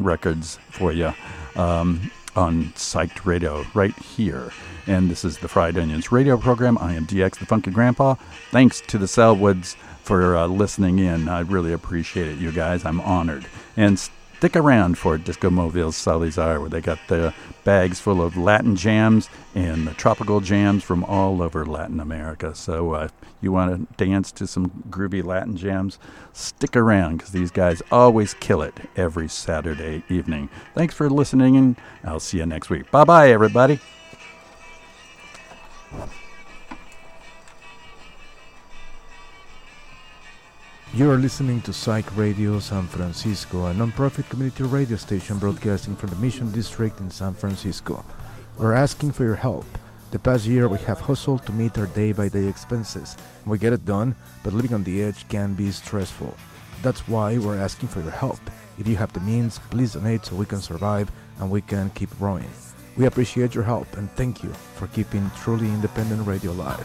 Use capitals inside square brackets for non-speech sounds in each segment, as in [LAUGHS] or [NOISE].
different records for you um, on Psyched Radio right here. And this is the Fried Onions radio program. I am DX, the Funky Grandpa. Thanks to the Selwoods for uh, listening in. I really appreciate it, you guys. I'm honored. And stick around for Disco Mobile's Salizar, where they got the bags full of Latin jams and the tropical jams from all over Latin America. So, uh, you want to dance to some groovy Latin jams? Stick around because these guys always kill it every Saturday evening. Thanks for listening, and I'll see you next week. Bye bye, everybody. You are listening to Psych Radio San Francisco, a non-profit community radio station broadcasting from the Mission District in San Francisco. We're asking for your help. The past year we have hustled to meet our day-by-day expenses. We get it done, but living on the edge can be stressful. That's why we're asking for your help. If you have the means, please donate so we can survive and we can keep growing. We appreciate your help and thank you for keeping truly independent radio alive.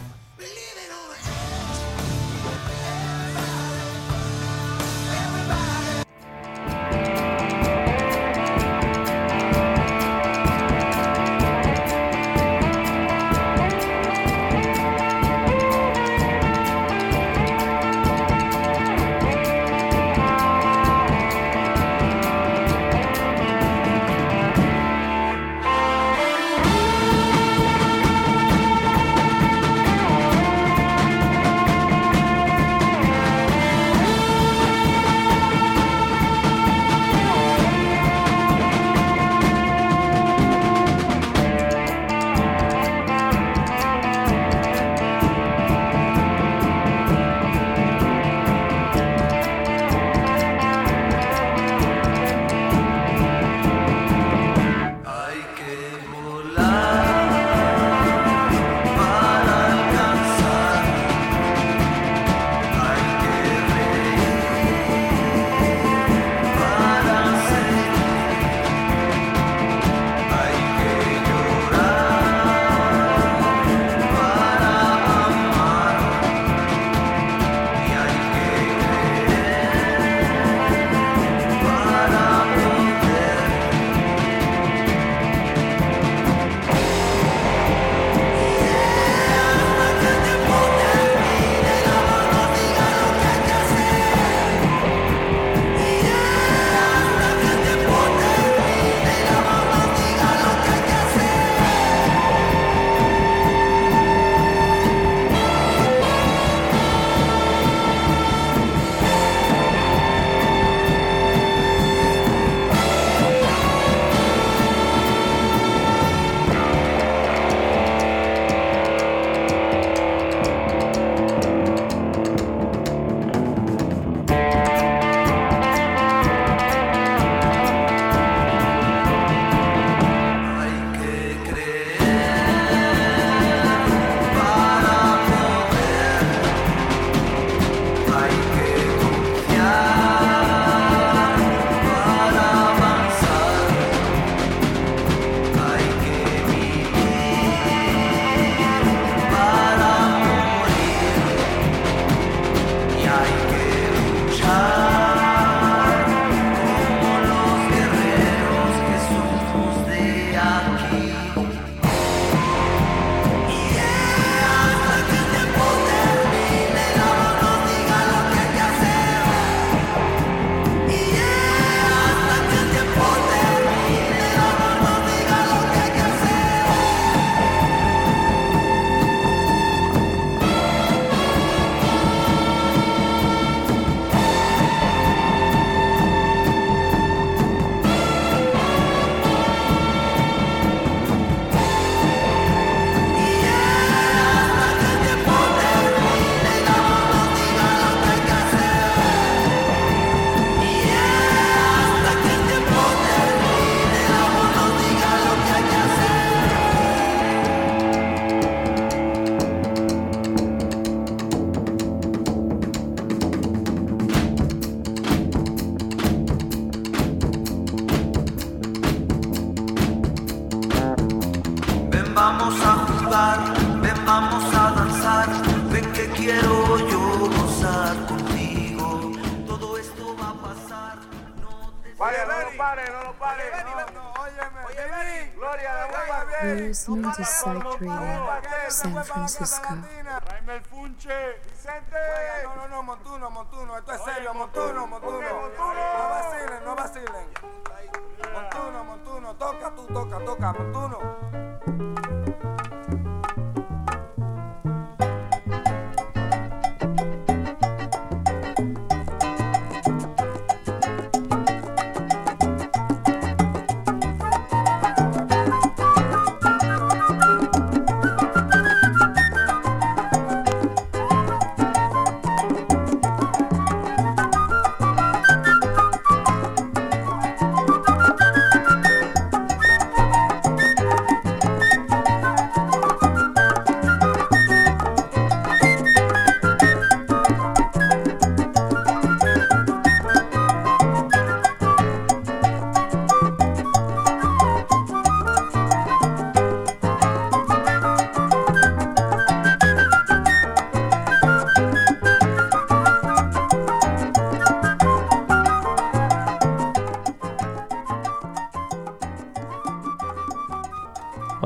San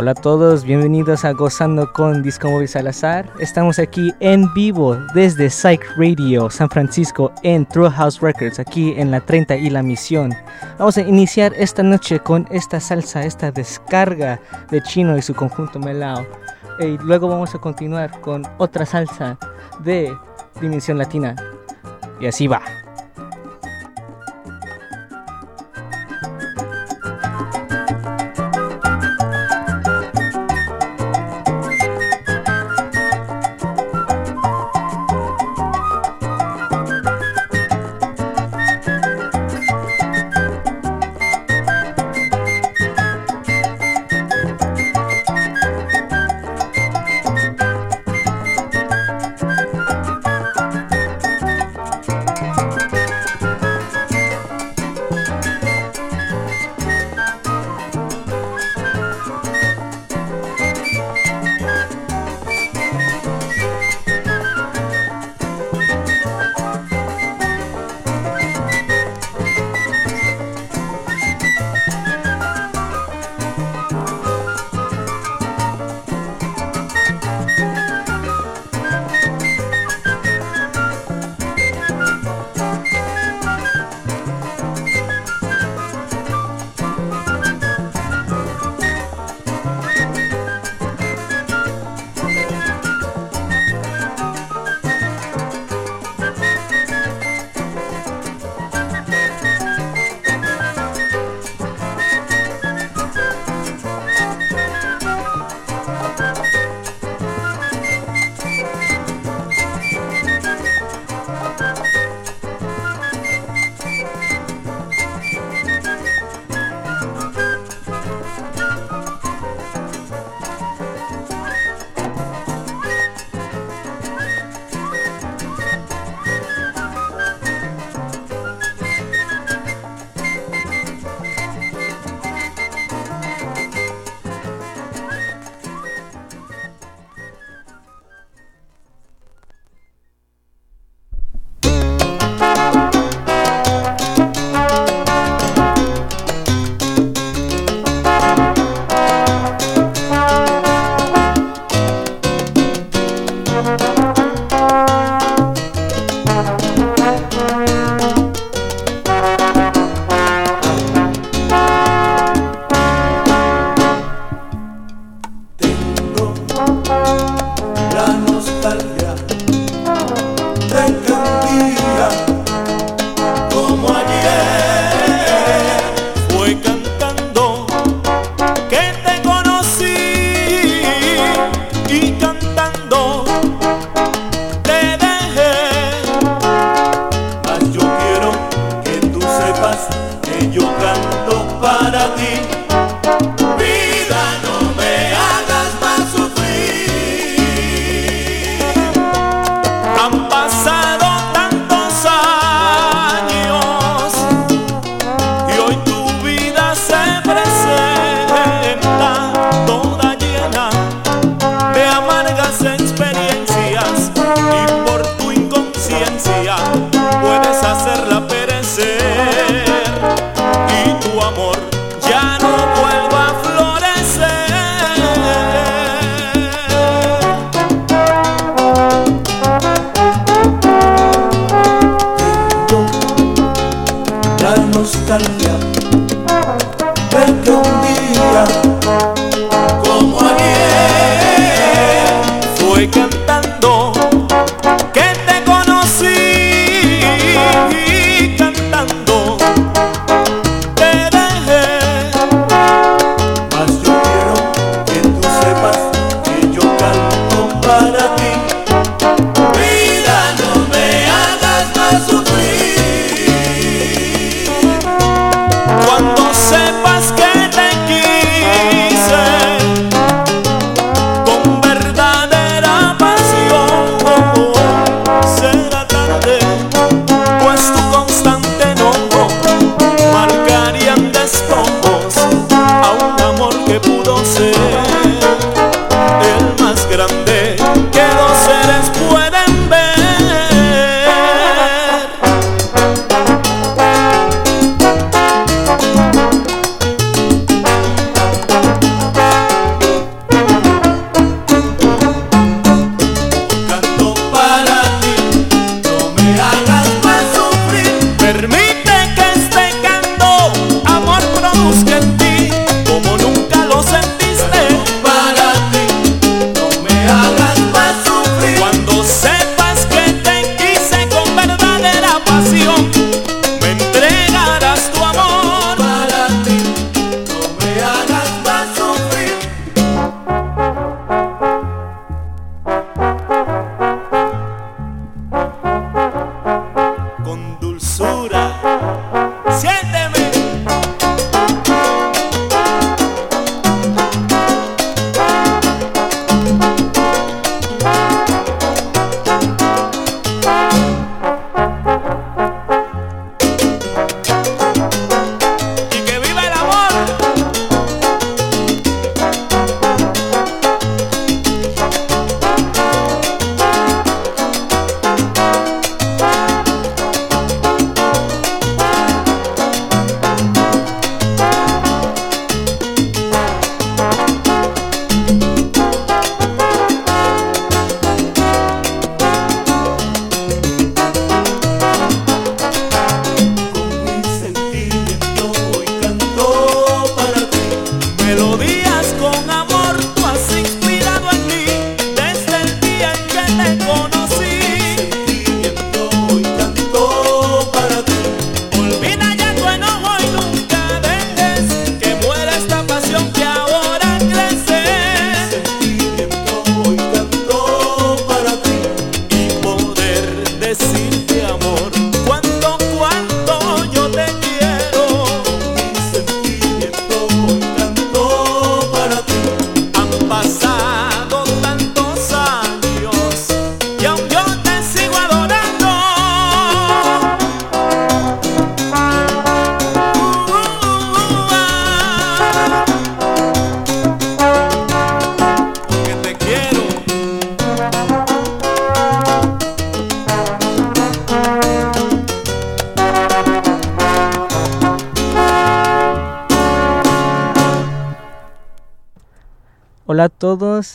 Hola a todos, bienvenidos a Gozando con Disco Móvil Salazar. Estamos aquí en vivo desde Psych Radio San Francisco en True House Records, aquí en la 30 y la Misión. Vamos a iniciar esta noche con esta salsa, esta descarga de Chino y su conjunto Melao. Y luego vamos a continuar con otra salsa de Dimensión Latina. Y así va.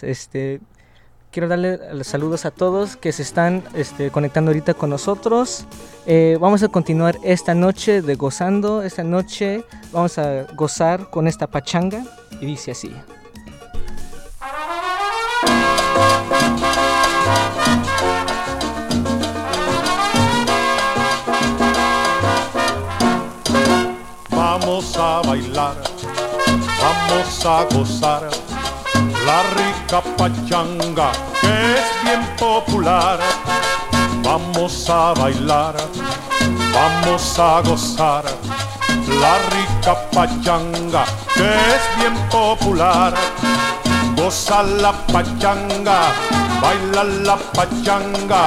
Este quiero darle los saludos a todos que se están este, conectando ahorita con nosotros. Eh, vamos a continuar esta noche de gozando, esta noche vamos a gozar con esta pachanga y dice así. Vamos a bailar, vamos a gozar la rica pachanga que es bien popular. Vamos a bailar, vamos a gozar la rica pachanga que es bien popular. Goza la pachanga, baila la pachanga,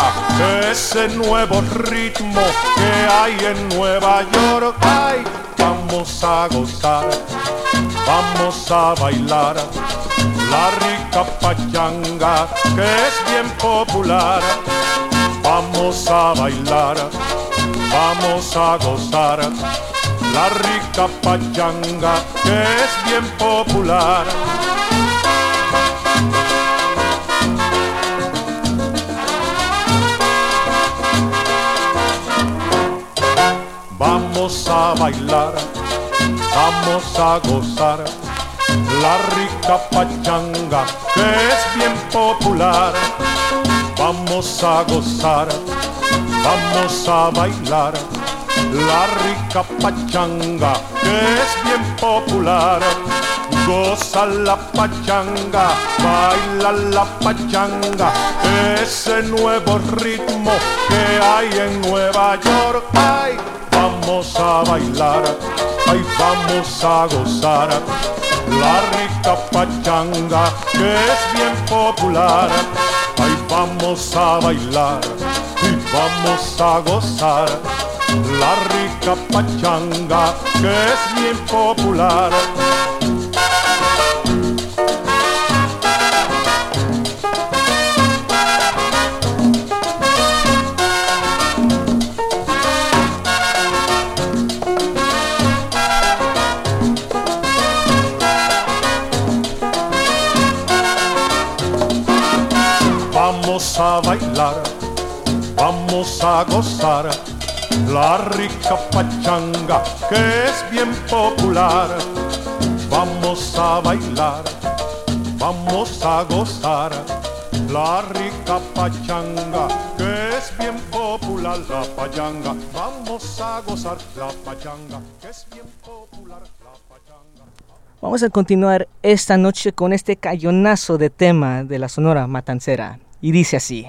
ese nuevo ritmo que hay en Nueva York. Ay, vamos a gozar, vamos a bailar la rica pachanga que es bien popular. Vamos a bailar, vamos a gozar la rica pachanga que es bien popular. Vamos a bailar, vamos a gozar la rica pachanga que es bien popular. Vamos a gozar, vamos a bailar la rica pachanga que es bien popular. Goza la pachanga, baila la pachanga, ese nuevo ritmo que hay en Nueva York. Ay, vamos a bailar, ay, vamos a gozar la rica pachanga que es bien popular. Ay, vamos a bailar y vamos a gozar la rica pachanga que es bien popular. Vamos a bailar, vamos a gozar la rica pachanga que es bien popular. Vamos a bailar, vamos a gozar la rica pachanga que es bien popular. La pachanga, vamos a gozar la pachanga que es bien popular. La pachanga. Vamos a continuar esta noche con este cañonazo de tema de la Sonora Matancera. Y dice así.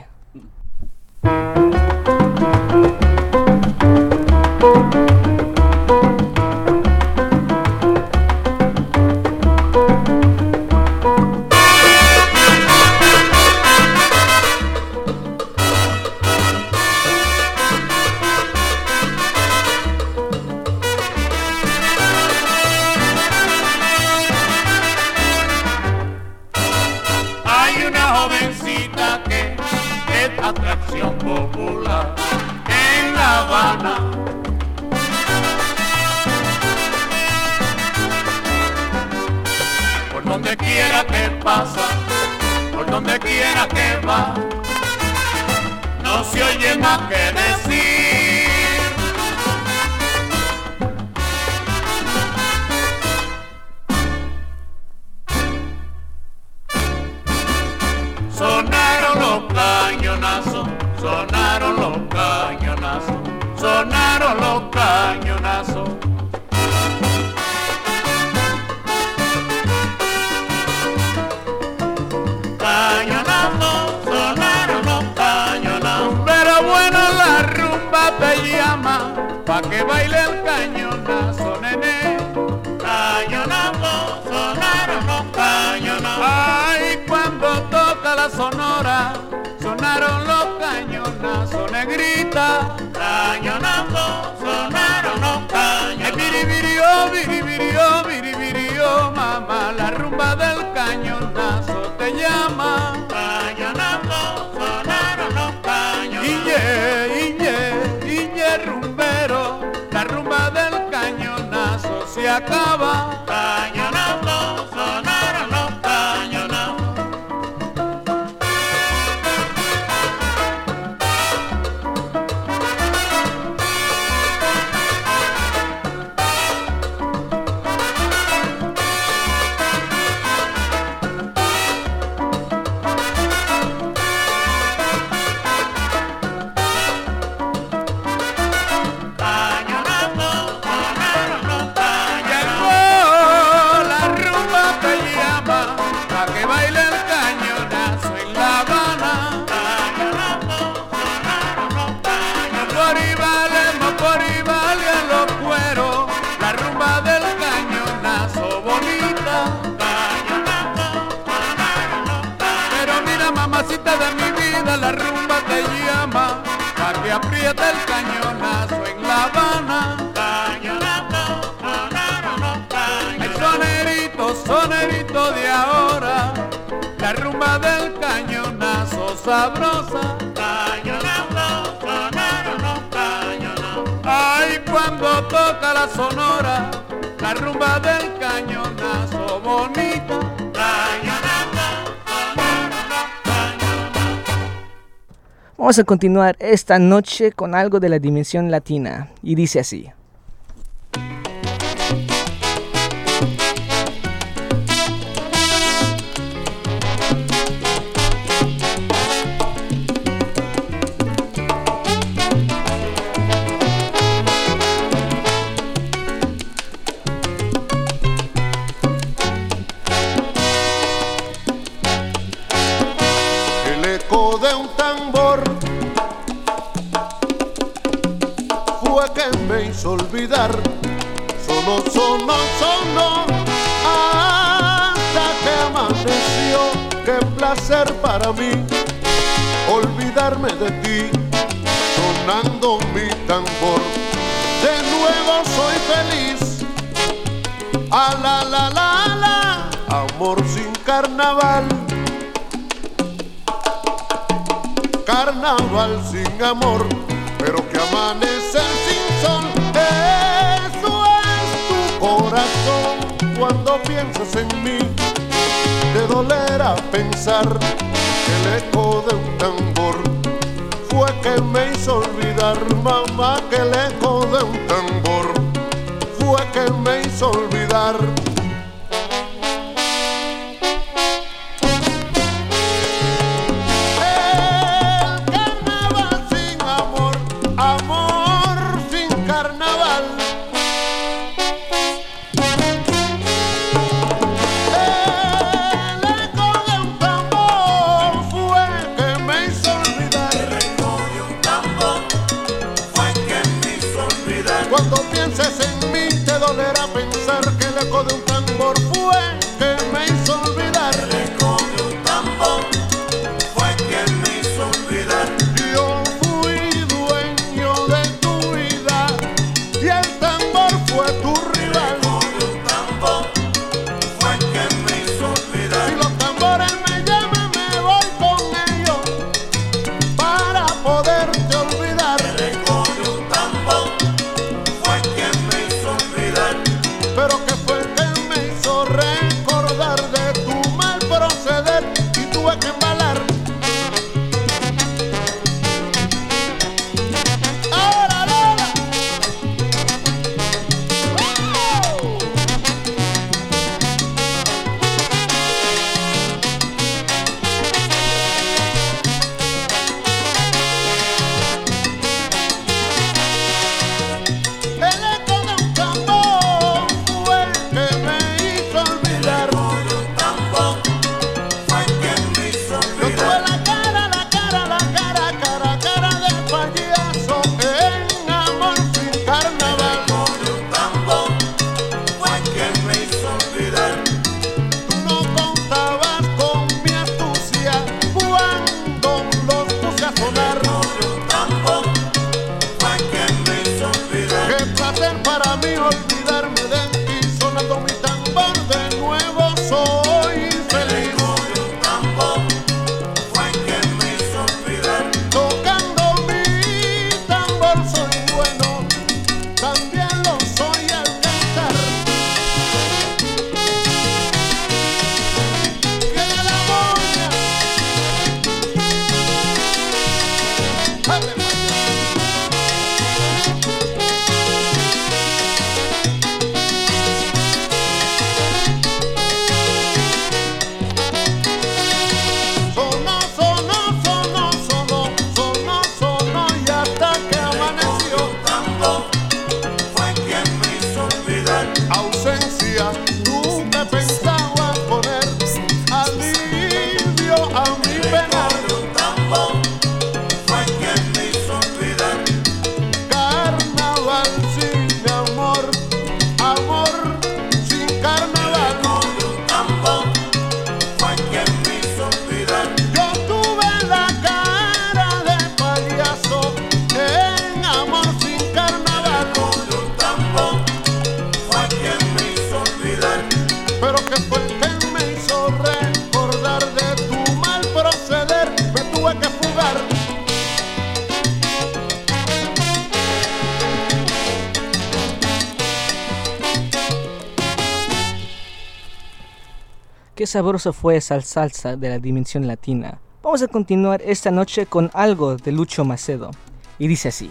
No se oye más que cañonazos, negrita. Cañonazos, sonaron los cañonazos. Biribirió, biribirió, biribirió, mamá, la rumba del cañonazo te llama. Cañonazos, sonaron los cañonazos. Iñe, iñe, iñe rumbero, la rumba del cañonazo se acaba. A continuar esta noche con algo de la dimensión latina. Y dice así. sabroso fue esa salsa de la dimensión latina. Vamos a continuar esta noche con algo de Lucho Macedo. Y dice así.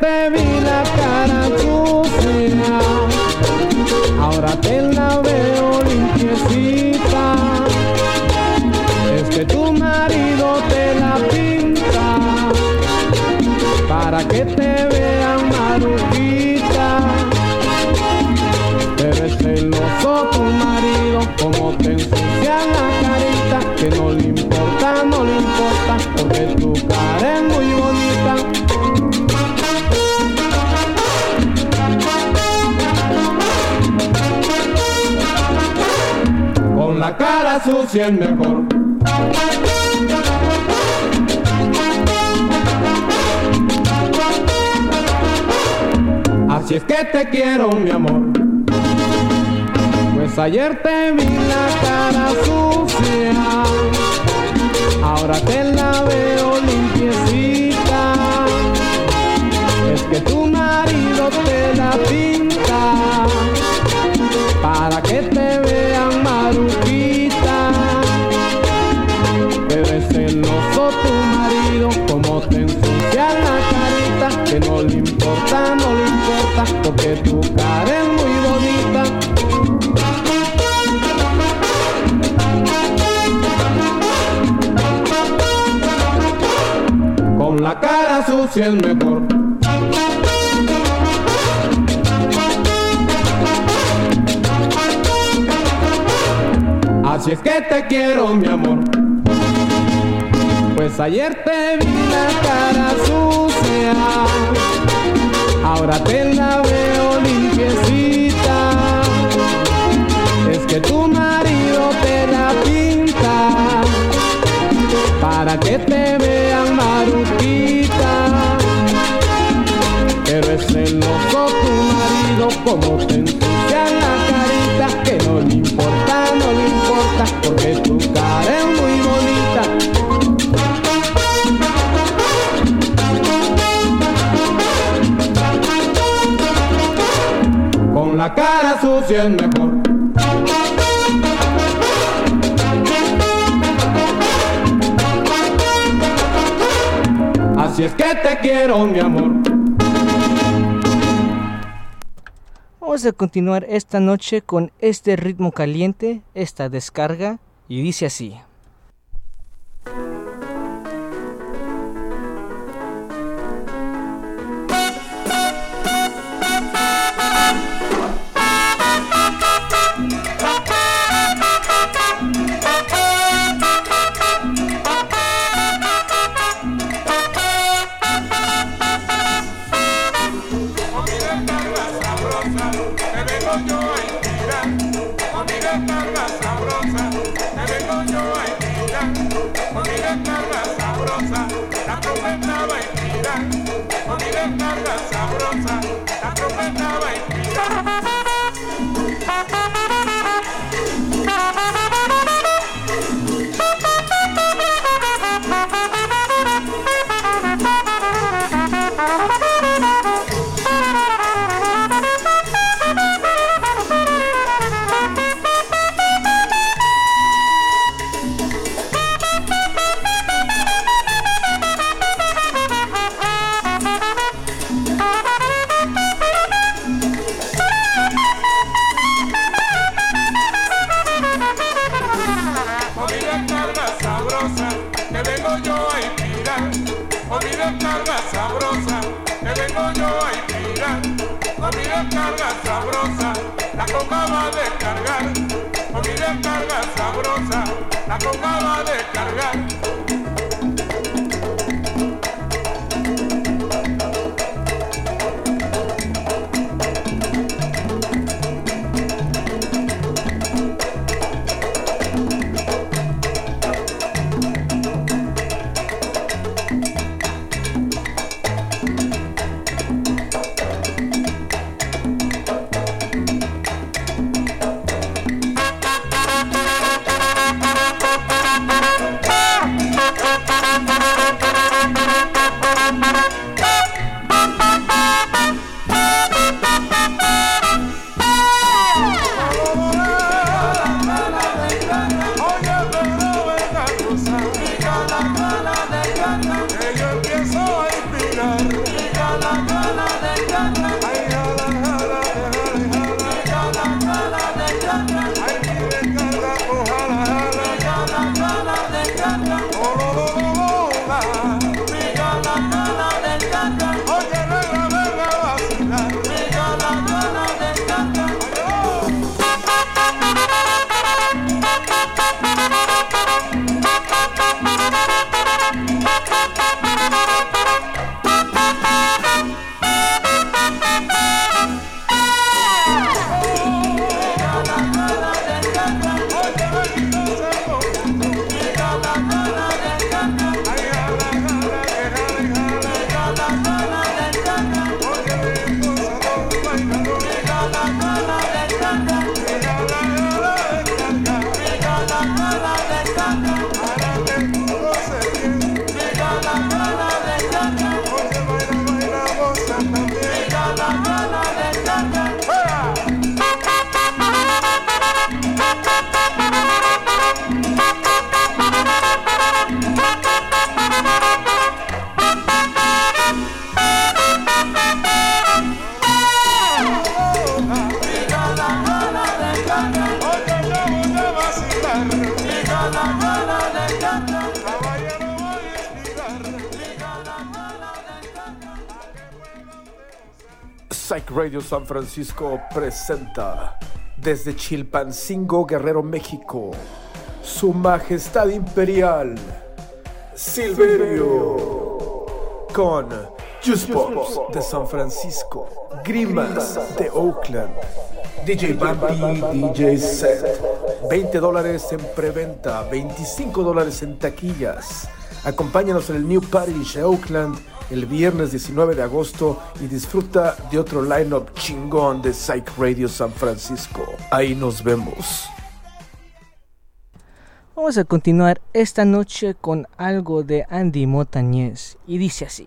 Te vi la cara sucia, ahora te la veo limpiecita. Es que tu marido te la pinta para que te la es mejor. Así es que te quiero, mi amor. Pues ayer te vi la cara sucia, ahora te la veo limpiecita. Es que tu marido te la pinta no le importa, porque tu cara es muy bonita. Con la cara sucia es mejor. Así es que te quiero, mi amor. Pues ayer te vi la cara sucia, ahora te la veo limpiecita. Es que tu marido te la pinta para que te vean maruquita. Pero es celoso tu marido como te ensucia la carita que no le importa, no le importa porque tu cara es muy bonita. Cara sucia es mejor. Así es que te quiero, mi amor. Vamos a continuar esta noche con este ritmo caliente, esta descarga, y dice así. Mi descarga sabrosa, te vengo yo a inspirar. Con mi sabrosa, la conga va a descargar. Con mi sabrosa, la conga va a descargar. Francisco presenta desde Chilpancingo, Guerrero, México, Su Majestad Imperial, Silverio, con Juice de San Francisco, Grimas de Oakland, DJ Bambi, DJ Set, 20 dólares en preventa, 25 dólares en taquillas. Acompáñanos en el New Parish de Oakland el viernes 19 de agosto y disfruta de otro lineup chingón de Psych Radio San Francisco. Ahí nos vemos. Vamos a continuar esta noche con algo de Andy Montañez y dice así.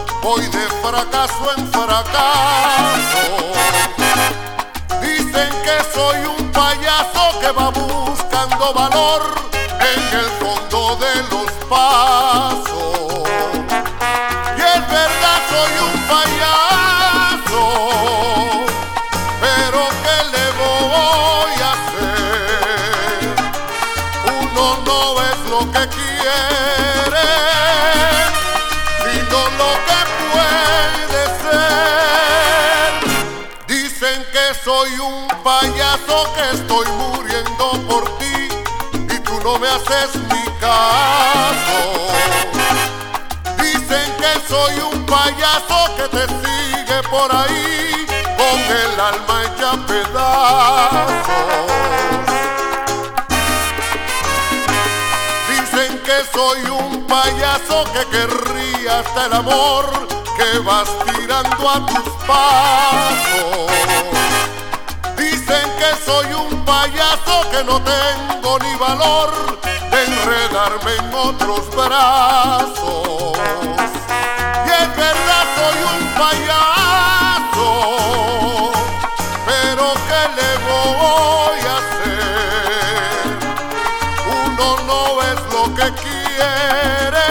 voy de fracaso en fracaso. Dicen que soy un payaso que va buscando valor en el fondo de los pasos. Y es verdad, soy un payaso, pero ¿qué le voy a hacer? Uno no es lo que quiere, soy un payaso que estoy muriendo por ti y tú no me haces ni caso. Dicen que soy un payaso que te sigue por ahí con el alma hecha pedazos. Dicen que soy un payaso que querría hasta el amor que vas tirando a tus pasos. Dicen que soy un payaso que no tengo ni valor de enredarme en otros brazos. Y es verdad, soy un payaso, pero ¿qué le voy a hacer? Uno no es lo que quiere,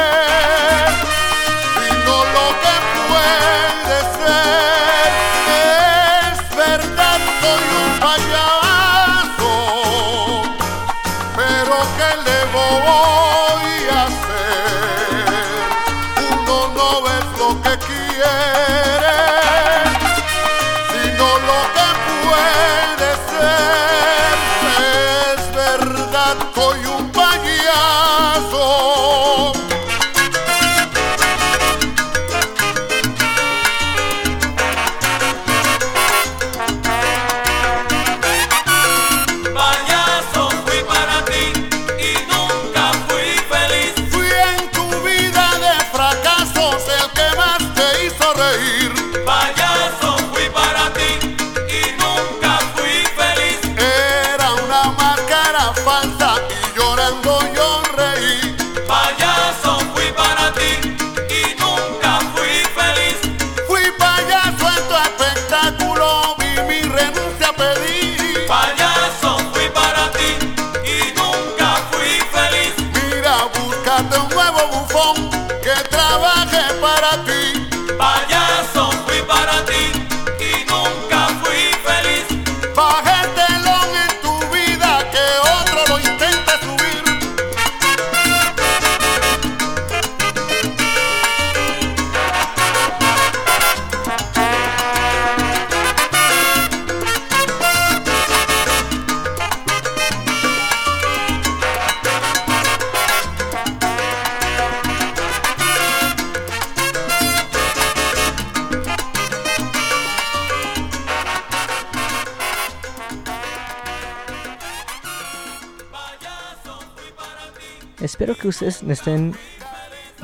espero que ustedes estén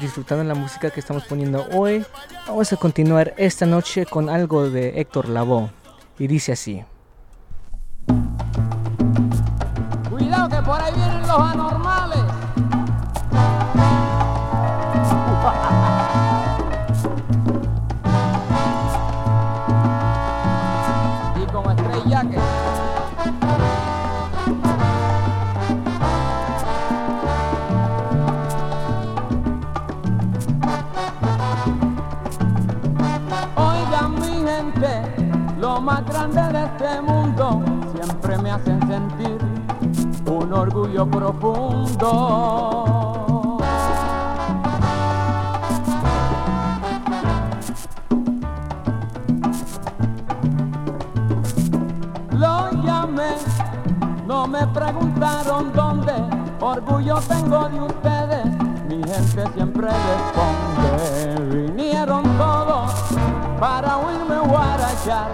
disfrutando la música que estamos poniendo hoy. Vamos a continuar esta noche con algo de Héctor Lavoe y dice así. Cuidado que por ahí vienen los anormales. hacen sentir un orgullo profundo. Lo llamé, no me preguntaron dónde, orgullo tengo de ustedes, mi gente siempre responde, vinieron todos para oírme guarachar,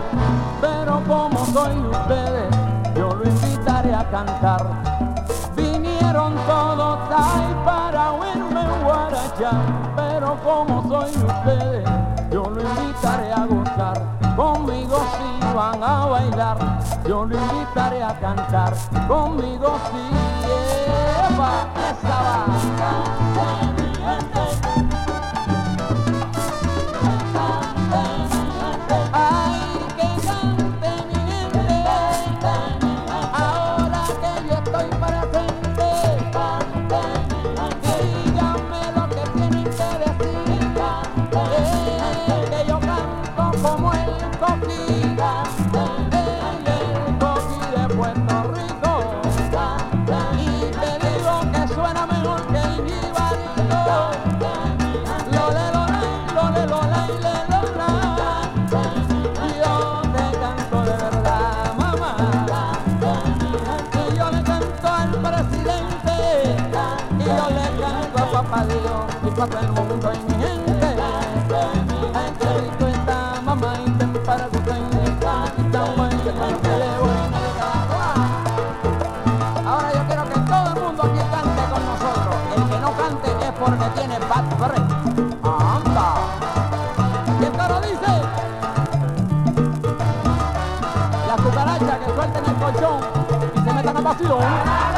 pero como soy ustedes lo invitaré a cantar. Vinieron todos ahí para oírme guarachar, pero como soy ustedes, yo lo invitaré a gozar. Conmigo si van a bailar, yo lo invitaré a cantar. Conmigo si lleva esa banda. 龙。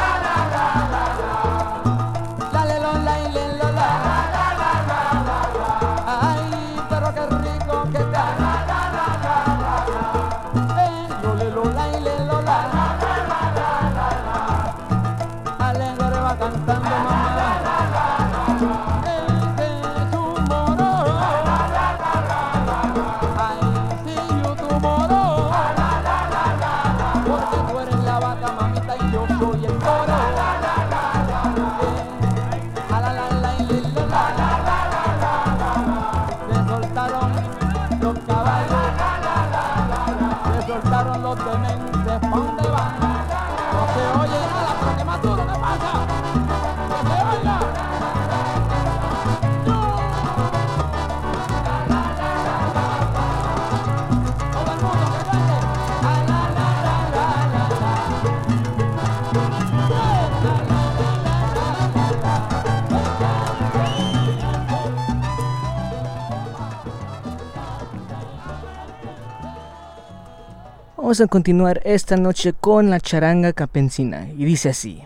Vamos a continuar esta noche con la charanga capencina y dice así.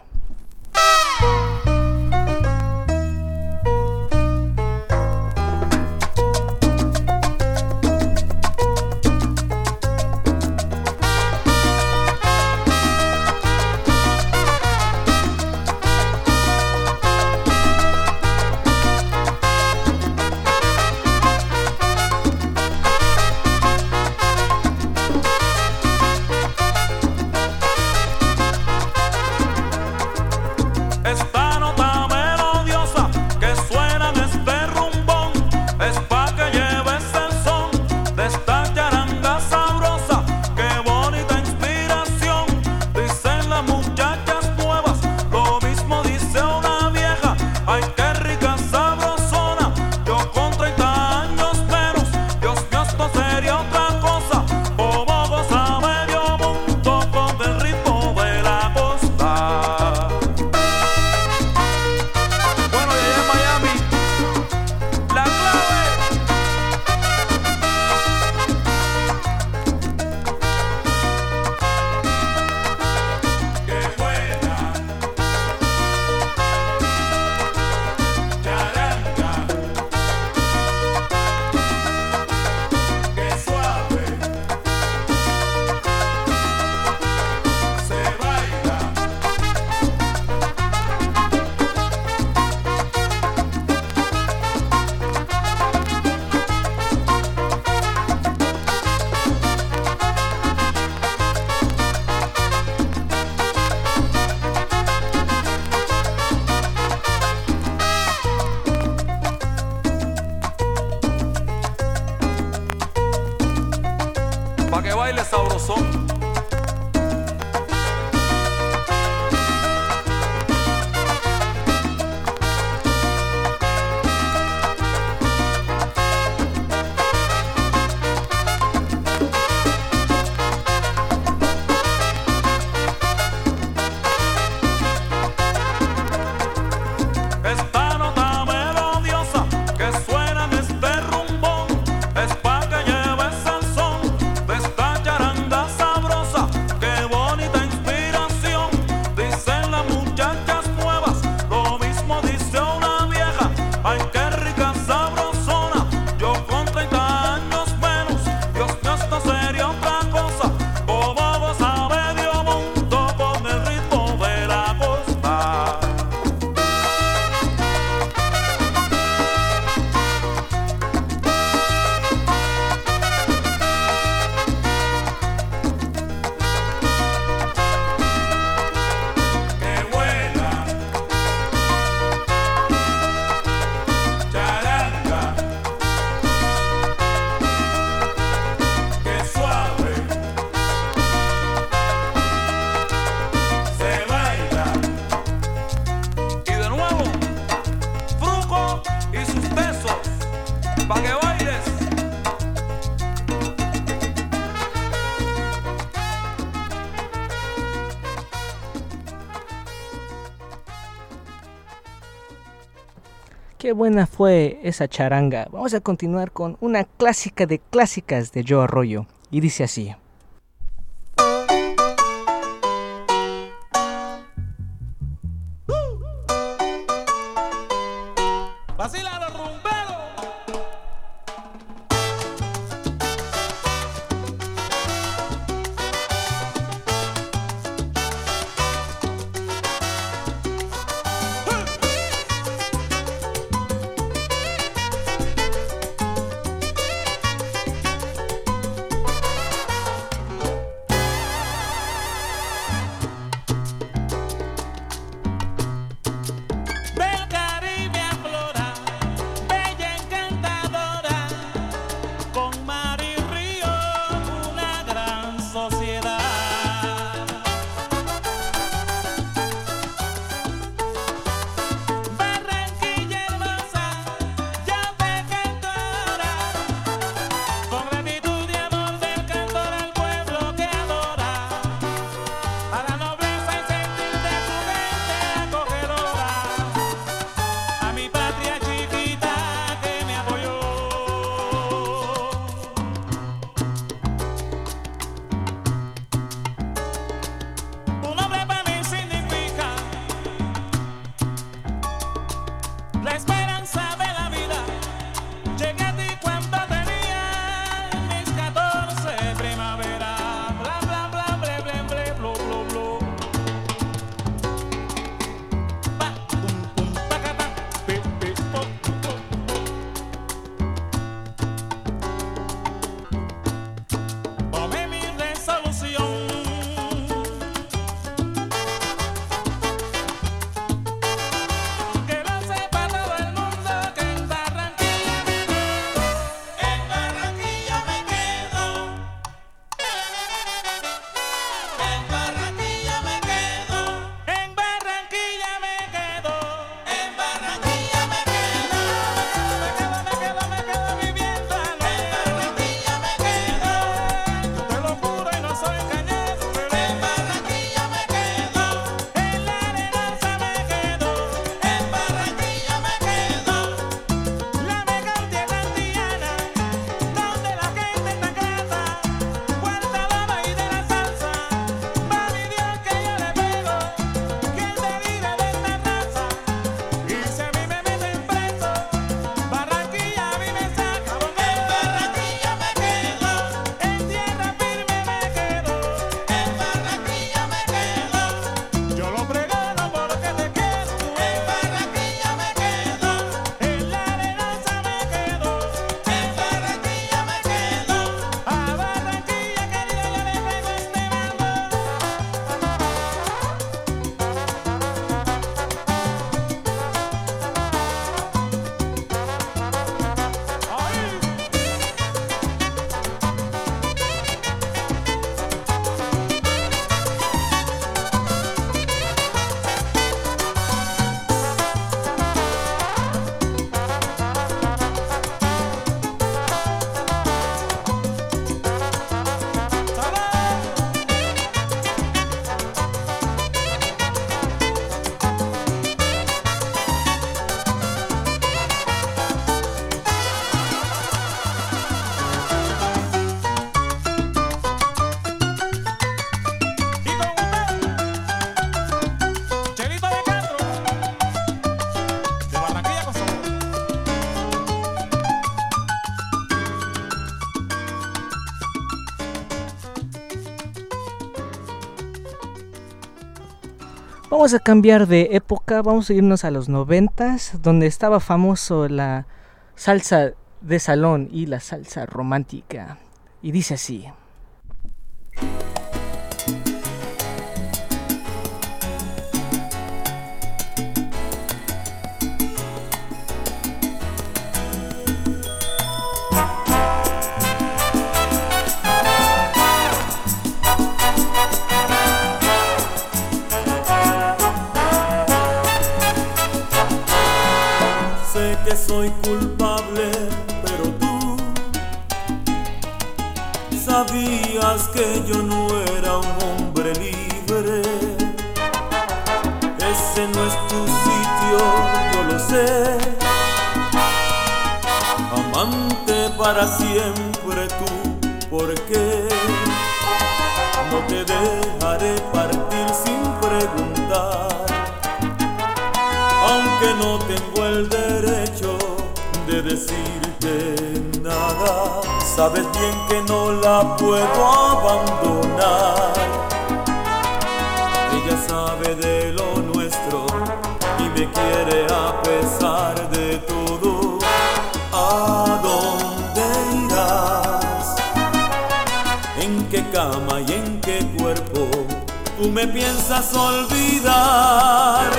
buena fue esa charanga. Vamos a continuar con una clásica de clásicas de Joe Arroyo. Y dice así. Vamos a cambiar de época, vamos a irnos a los noventas, donde estaba famoso la salsa de salón y la salsa romántica. Y dice así. que soy culpable, pero tú sabías que yo no era un hombre libre. Ese no es tu sitio, yo lo sé. Amante para siempre Sabes bien que no la puedo abandonar. Ella sabe de lo nuestro y me quiere a pesar de todo. ¿A dónde irás? ¿En qué cama y en qué cuerpo tú me piensas olvidar?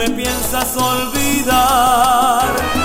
me piensas olvidar.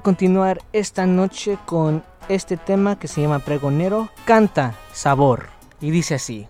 continuar esta noche con este tema que se llama Pregonero, canta sabor y dice así.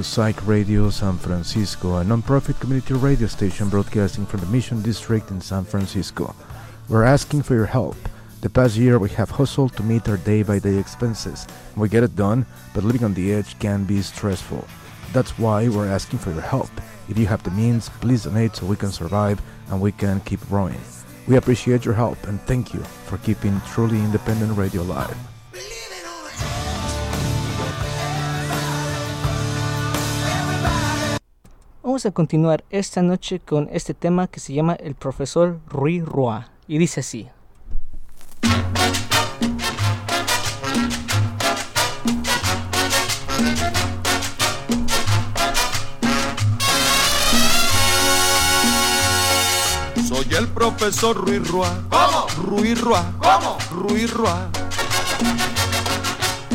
To Psych Radio San Francisco, a non-profit community radio station broadcasting from the Mission District in San Francisco. We're asking for your help. The past year we have hustled to meet our day-by-day expenses. We get it done, but living on the edge can be stressful. That's why we're asking for your help. If you have the means, please donate so we can survive and we can keep growing. We appreciate your help and thank you for keeping truly independent radio alive. Vamos a continuar esta noche con este tema que se llama El profesor Rui Roa y dice así. Soy el profesor Ruiz Roa. ¿Cómo? Ruiz Roa. ¿Cómo? Ruiz Roa.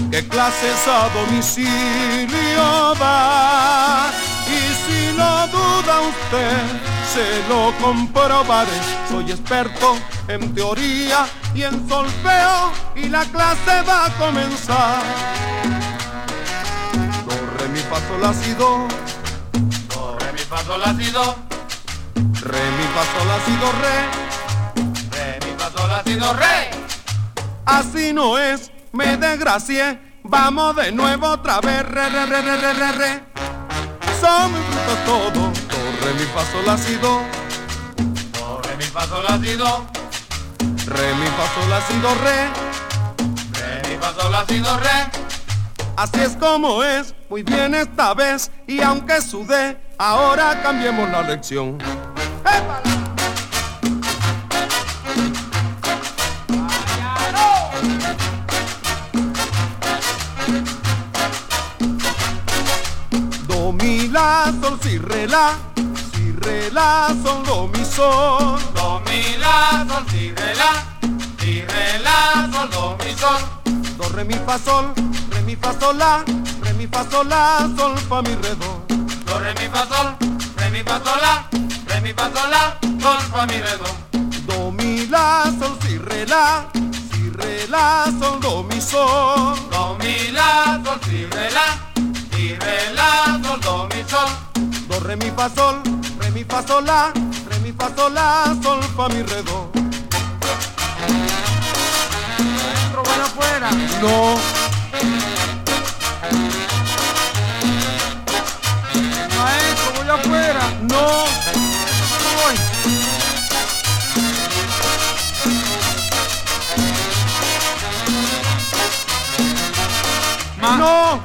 ¿Qué clases a domicilio da? Lo duda usted, se lo comprobaré. Soy experto en teoría y en solfeo y la clase va a comenzar. Do, re, mi, fa, sol, la, si, do. Do, re, mi, fa, sol, la, si, do. Re, mi, fa, sol, la, si, do, re. Re, mi, fa, sol, la, si, do, re. Así no es, me desgracié. Vamos de nuevo otra vez, re, re, re, re, re, re, re. Muy brutos todo. Do, re, mi, la, si, do. Re, mi, fa, sol, la, si, do. Re, mi, fa, sol, la, si, do, re. Re, mi, fa, sol, la, si, do, re. Así es como es, muy bien esta vez. Y aunque sudé, ahora cambiemos la lección. La, sol, si, re, la. Si, re, la, sol, do, mi, sol. Do, mi, la, sol, si, re, la. Si, re, la, sol, do, mi, sol. Do, re, mi, fa, sol. Re, mi, fa, sol, la. Re, mi, fa, sol, la, sol, fa, mi, re, do. Do, re, mi, fa, sol. Re, mi, fa, sol, la. Re, mi, fa, sol, la. Sol, fa, mi, re, do. Do, mi, la, sol, si, re, la. Si, re, la, sol, do, mi, sol. Do, mi, la, sol, si, re, la. Re, la, sol, do, mi, sol. Do, re, mi, fa, sol. Re, mi, fa, sol, la. Re, mi, fa, sol, la, sol, fa, mi, re, do. Voy afuera. No. Maestro, voy afuera. No. Voy. Ma- No.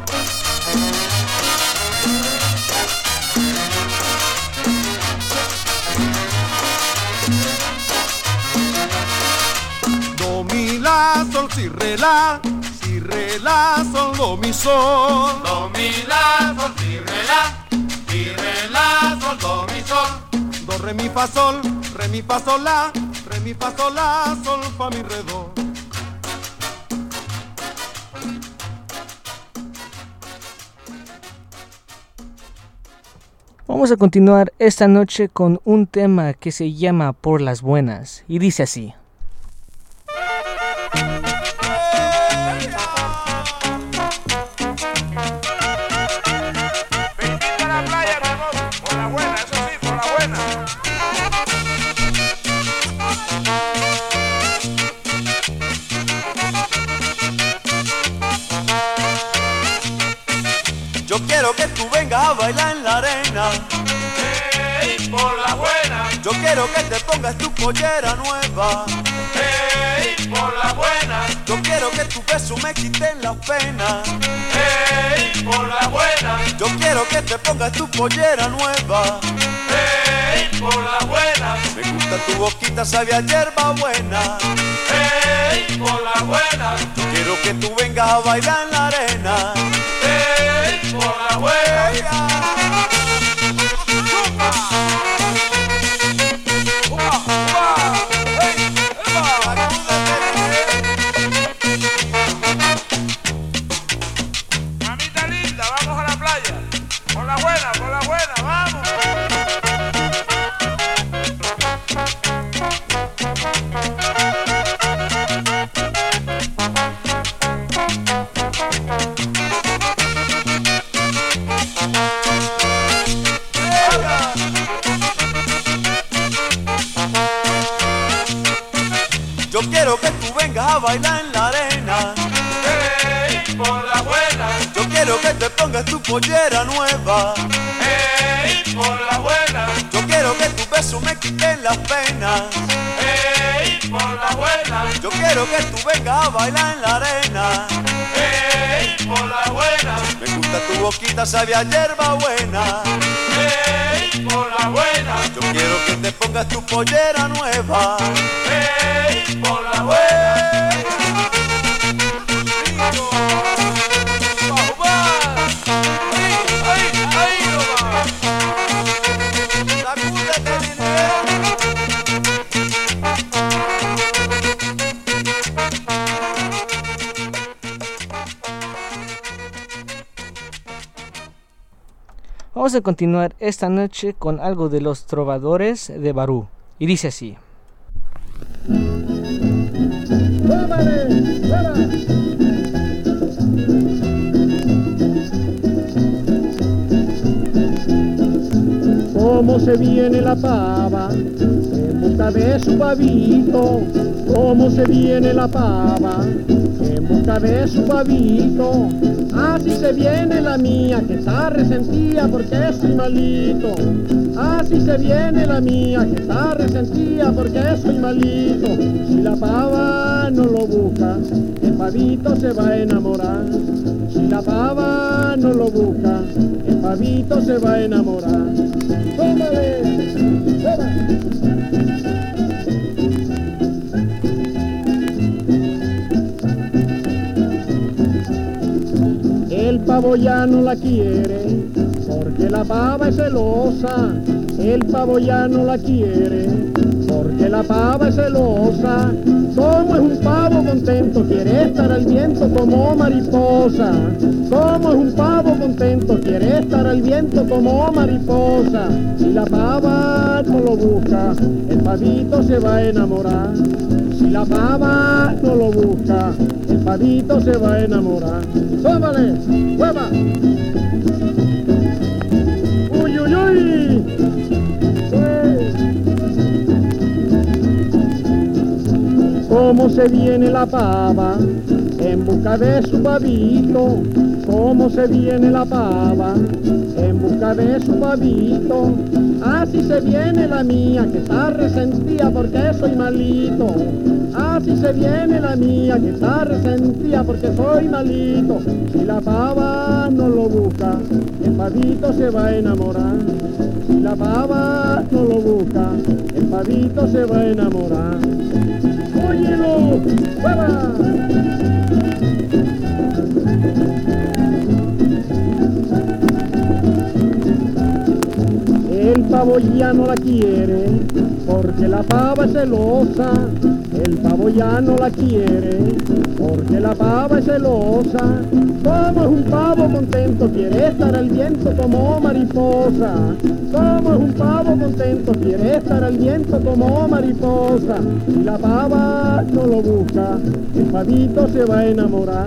La, sol, si, re, la. Si, re, la, sol, do, mi, sol. Do, mi, la, sol, si, re, la. Si, re, la, sol, do, mi, sol. Do, re, mi, fa, sol. Re, mi, fa, sol, la. Re, mi, fa, sol, la, sol, fa, mi, re, do. Vamos a continuar esta noche con un tema que se llama Por las Buenas y dice así. A bailar en la arena. Ey, por la buena. Yo quiero que te pongas tu pollera nueva. Ey, por la buena. Yo quiero que tu beso me quiten la pena. Ey, por la buena. Yo quiero que te pongas tu pollera nueva. Ey, por la buena. Me gusta tu boquita, sabe a hierba buena. Ey, por la buena. Yo quiero que tú vengas a bailar en la arena. Ey, por la buena. Tú vengas a bailar en la arena. Ey, por la buena, Yo quiero que te pongas tu pollera nueva. ey, por la buena, Yo quiero que tus besos me quiten las penas. ey, por la buena, Yo quiero que tú vengas a bailar en la arena. ey, por la buena, Me gusta tu boquita, sabe a hierba buena. ey, por la buena, Yo quiero que te pongas tu pollera nueva. ey, por la buena. Vamos a continuar esta noche con algo de los trovadores de Barú. Y dice así. Cómo se viene la pava en busca de su pavito. Cómo se viene la pava en busca de su pavito. Así se viene la mía que está resentida porque soy malito. Así se viene la mía que está resentida porque soy malito. Si la pava no lo busca, el pavito se va a enamorar. Si la pava no lo busca, el pavito se va a enamorar. El pavo ya no la quiere, porque la pava es celosa. El pavo ya no la quiere, porque la pava es celosa. Como es un pavo contento, quiere estar al viento como mariposa. Como es un pavo contento, quiere estar al viento como mariposa. Si la pava no lo busca, el pavito se va a enamorar. Si la pava no lo busca, el pavito se va a enamorar. ¡Tómale! ¡Hueva! Cómo se viene la pava en busca de su pavito. Cómo se viene la pava en busca de su pavito. Así se viene la mía que está resentida porque soy malito. Así se viene la mía que está resentida porque soy malito. Si la pava no lo busca, el pavito se va a enamorar. Si la pava no lo busca, el pavito se va a enamorar. El pavo ya no la quiere, porque la pava es celosa. El pavo ya no la quiere, porque la pava es celosa. Como es un pavo contento, quiere estar al viento como mariposa. Como es un pavo contento, quiere estar al viento como mariposa. Si la pava no lo busca, el pavito se va a enamorar.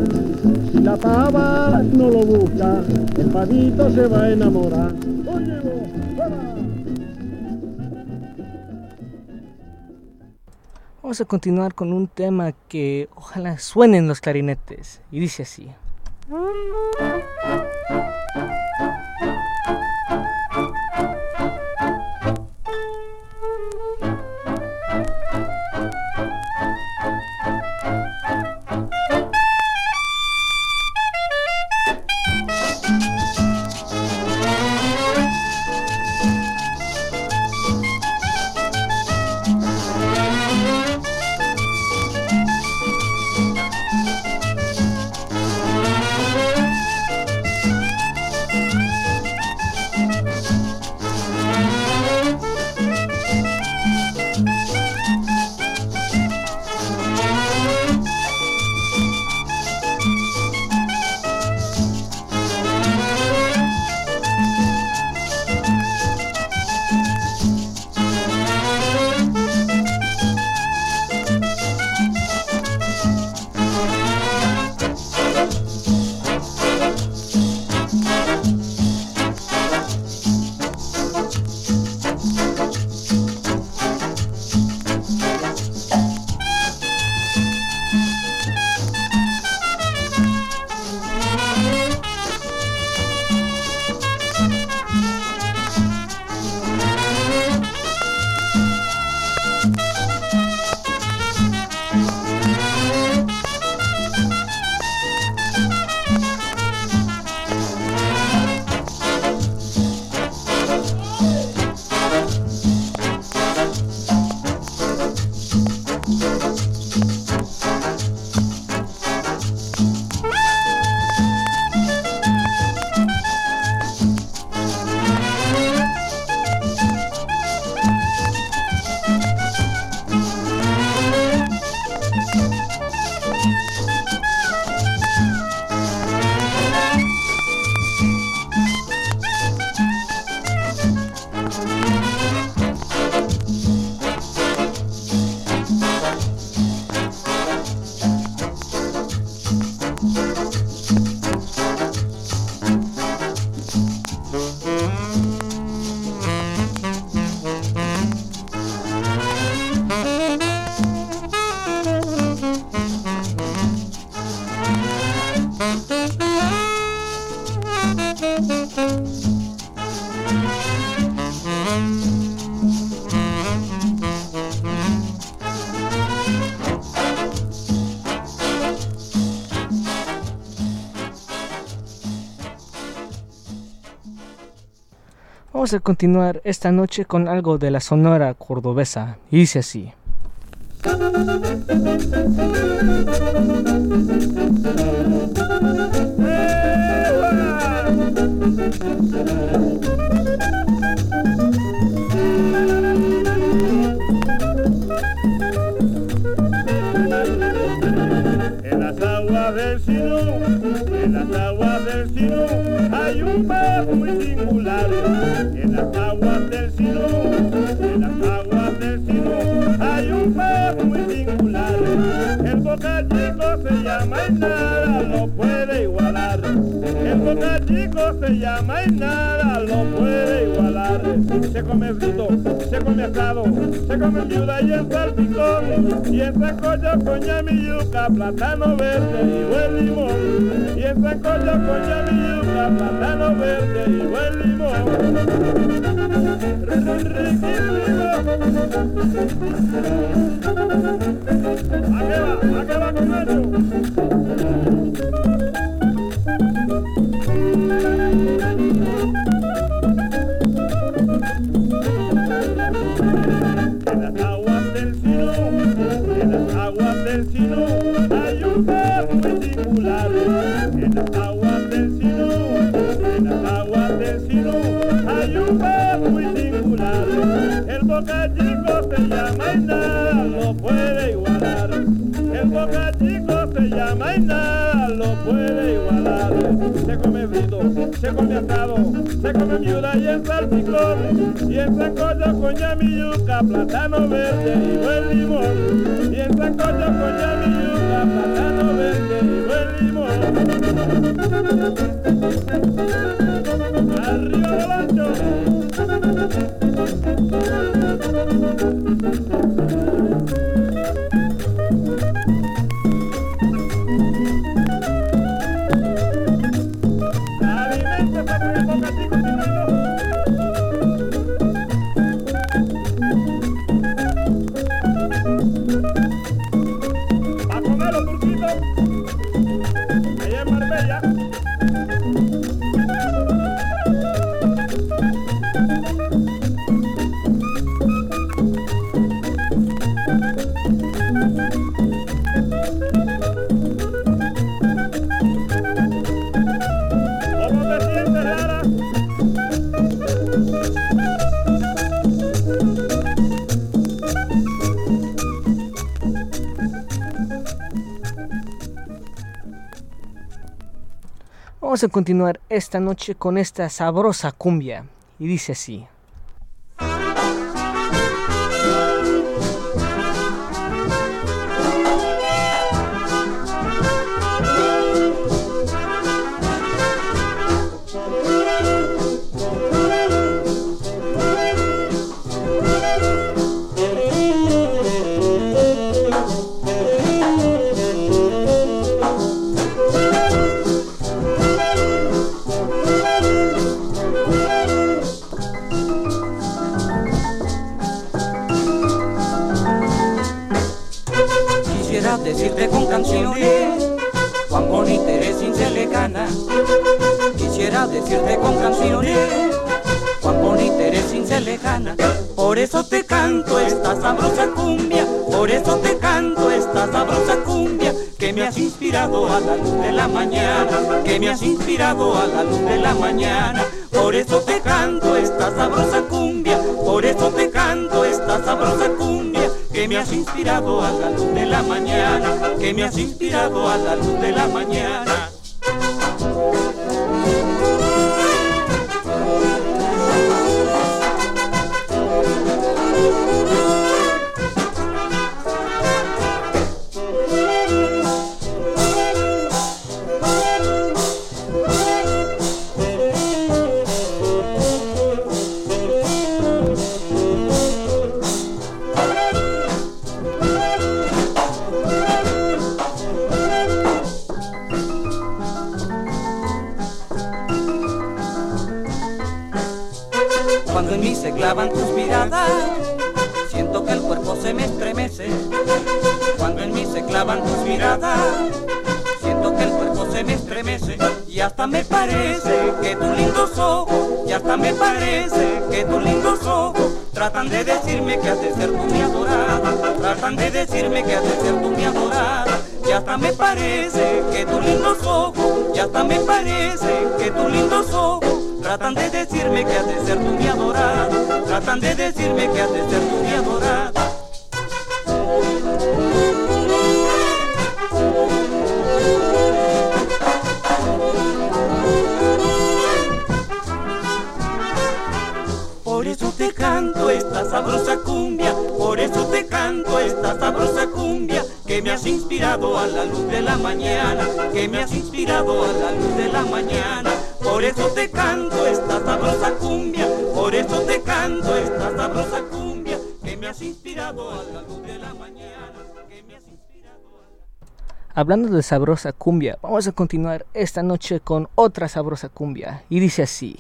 Si la pava no lo busca, el pavito se va a enamorar. Óyelo, Vamos a continuar con un tema que ojalá suenen los clarinetes. Y dice así. Vamos a continuar esta noche con algo de la sonora cordobesa. Y dice así. Chico se llama y nada lo puede igualar. Se come frito, se come asado, se come viuda y en salpicón. Y en sancocho con ñami yuca, plátano verde y buen limón. Y en sancocho con ñami yuca, plátano verde y buen limón. ¿A qué va? ¿A va con ello? Se come asado, se come miuda y en salpicón. Y en sancocho con ñami yuca, plátano verde y buen limón. Y en sancocho con ñami yuca, plátano verde y buen limón. A continuar esta noche con esta sabrosa cumbia. Y dice así. Y hasta me parece que tus lindos ojos tratan de decirme que has de ser tú mi adorada, tratan de decirme que has de ser tú mi adorada. Y hasta me parece que tus lindos ojos, y hasta me parece que tus lindos ojos tratan de decirme que has de ser tú mi adorada, tratan de decirme que has de ser tú mi adorada. Canto esta sabrosa cumbia, por eso te canto esta sabrosa cumbia, que me has inspirado a la luz de la mañana, que me has inspirado a la luz de la mañana. Por eso te canto esta sabrosa cumbia, por eso te canto esta sabrosa cumbia, que me has inspirado a la luz de la mañana. que me has inspirado a- Hablando de sabrosa cumbia, vamos a continuar esta noche con otra sabrosa cumbia. Y dice así.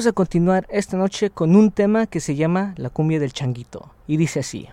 Vamos a continuar esta noche con un tema que se llama La cumbia del changuito. Y dice así.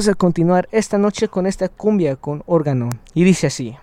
Vamos a continuar esta noche con esta cumbia con órgano. Y dice así.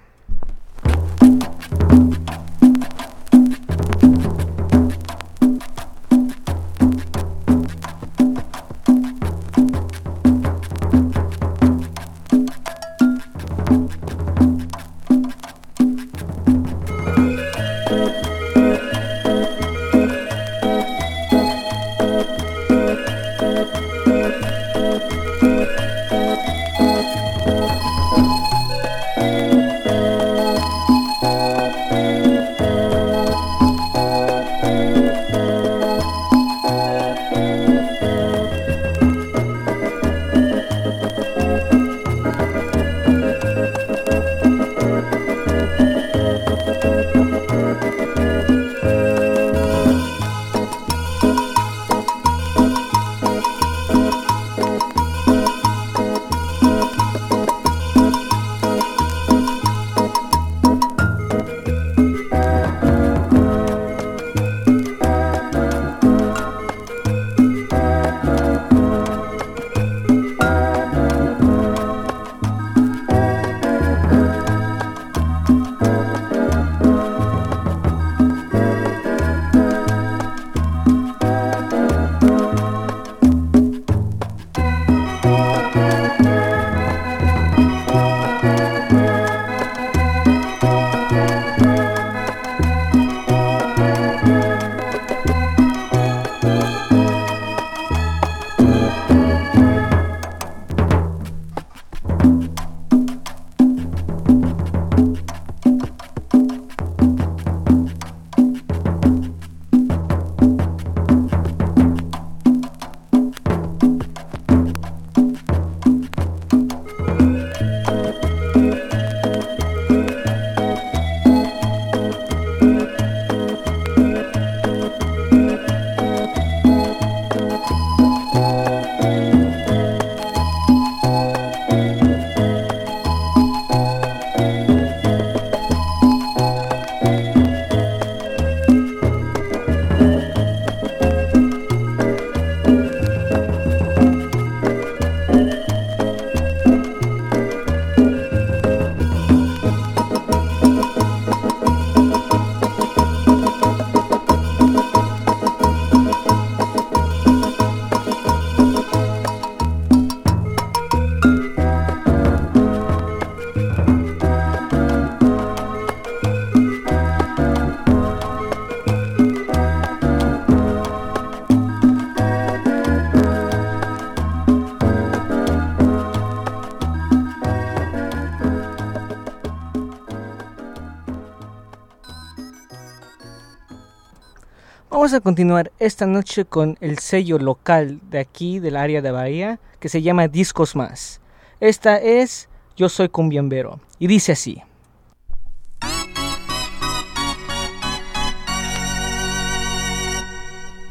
Vamos a continuar esta noche con el sello local de aquí, del área de Bahía, que se llama Discos Más. Esta es Yo Soy Cumbiambero. Y dice así.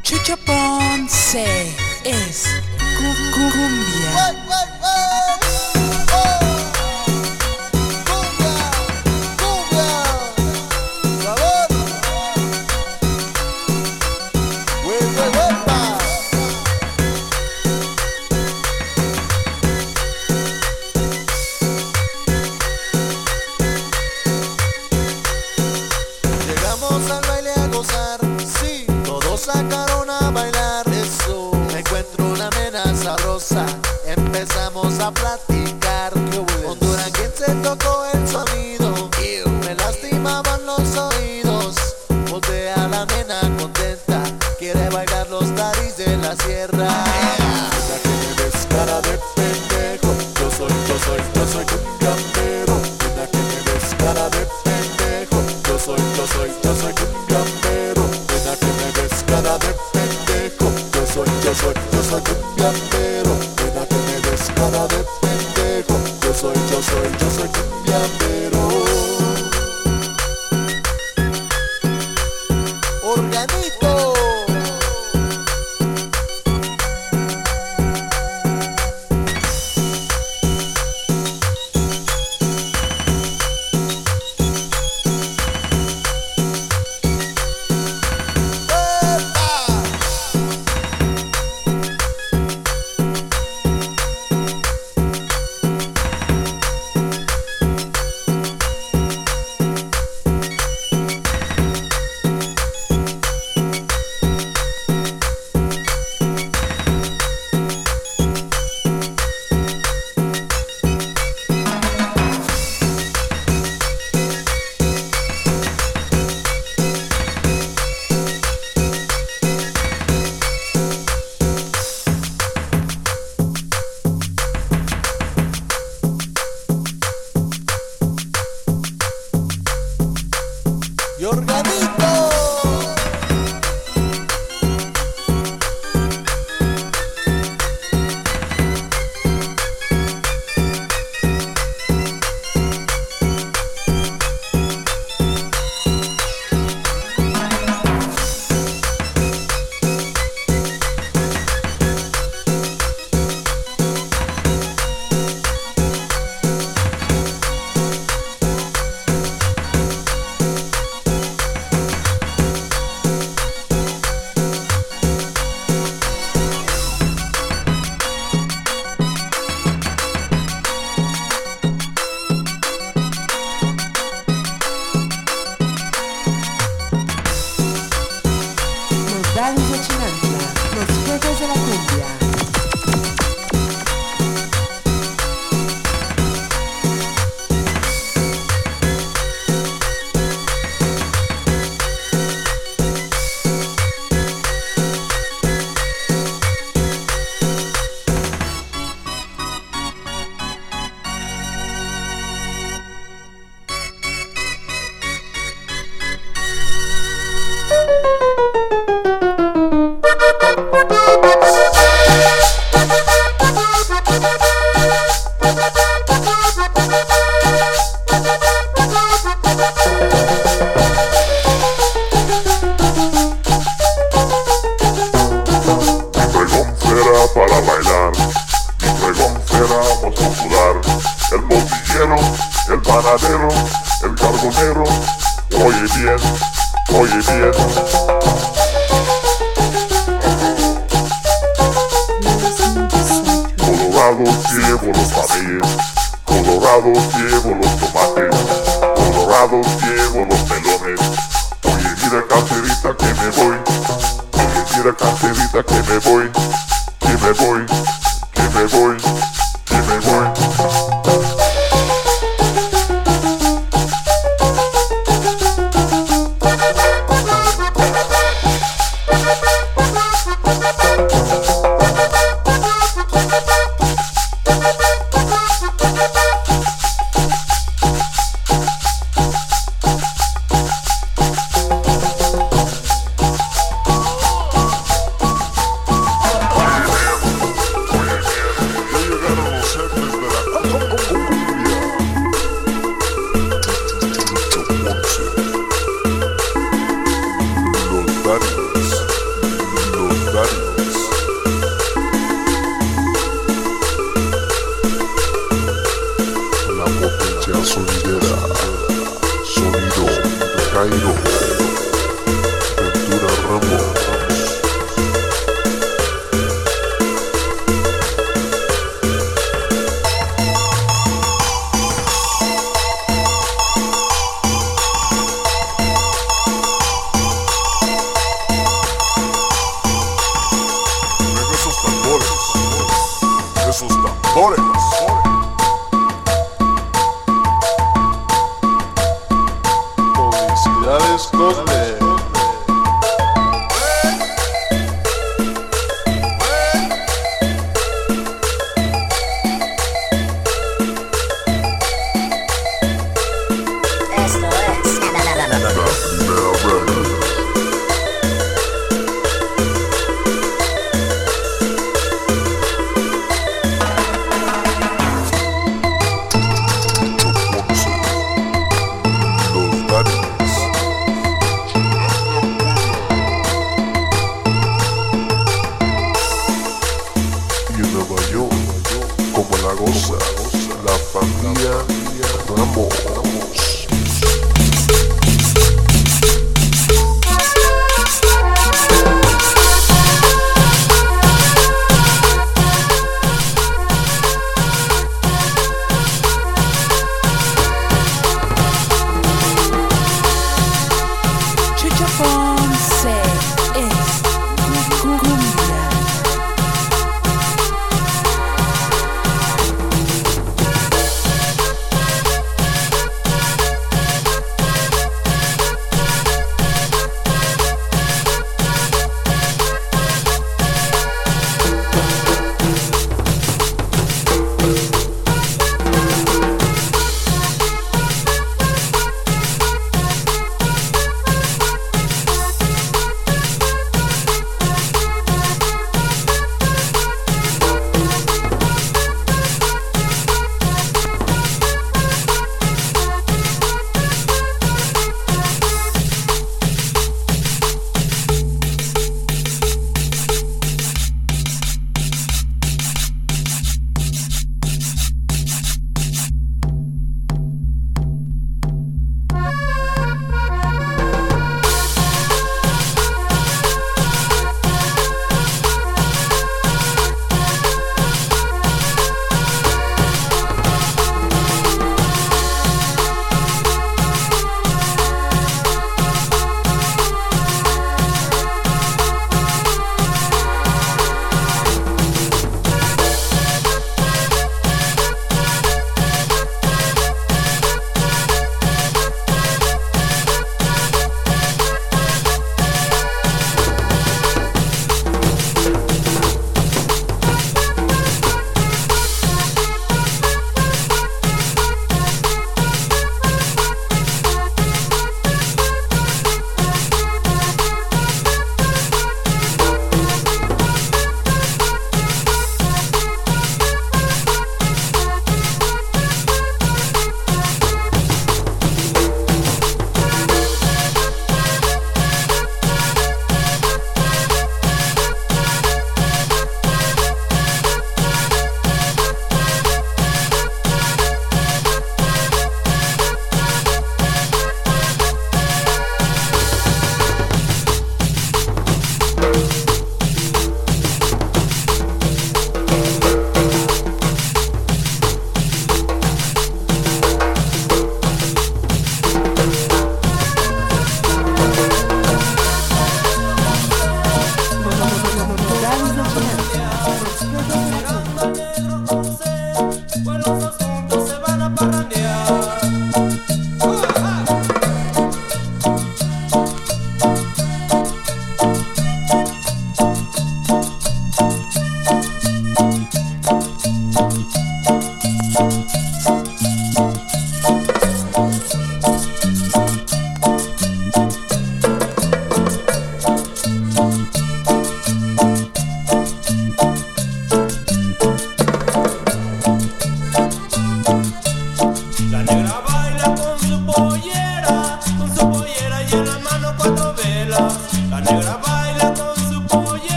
Chucho Ponce es empezamos a platicar. Un duranguense tocó el sonido, me lastimaban los oídos. Voltea la nena contenta, quiere bailar los taris de la sierra. Mira que me ves cara de pendejo, yo soy, yo soy, yo soy un gambero. Mira que me ves cara de pendejo, yo soy, yo soy, yo soy un gambero. Mira que me ves cara de pendejo, yo soy, yo soy, yo. Soy, yo soy, yo soy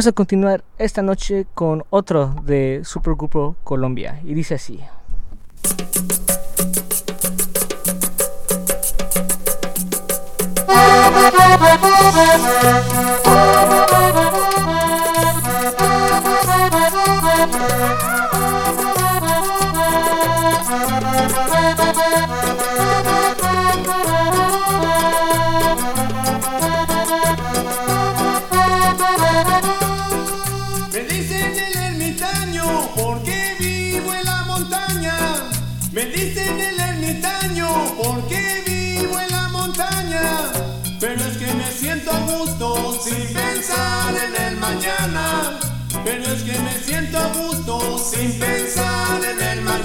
Vamos a continuar esta noche con otro de Supergrupo Colombia y dice así. [LAUGHS] gusto sin pensar en el Me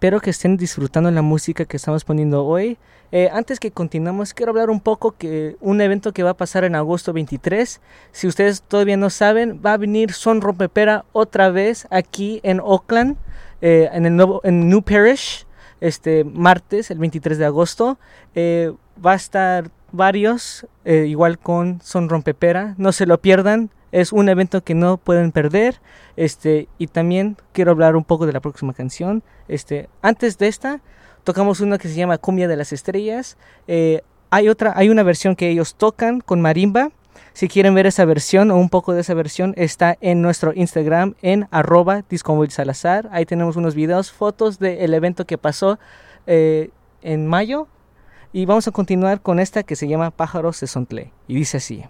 Espero que estén disfrutando la música que estamos poniendo hoy. Eh, antes que continuemos, quiero hablar un poco que un evento que va a pasar en agosto 23. Si ustedes todavía no saben, va a venir Son Rompepera otra vez aquí en Oakland, eh, en el nuevo, en New Parish, este martes, el 23 de agosto. Eh, va a estar varios, igual con Son Rompepera. No se lo pierdan. Es un evento que no pueden perder. Este, y también quiero hablar un poco de la próxima canción. Este, antes de esta, tocamos una que se llama Cumbia de las Estrellas. Eh, hay otra, hay una versión que ellos tocan con marimba. Si quieren ver esa versión o un poco de esa versión, está en nuestro Instagram en arroba Salazar. Ahí tenemos unos videos, fotos del evento que pasó eh, en mayo. Y vamos a continuar con esta que se llama Pájaros de Sontle. Y dice así.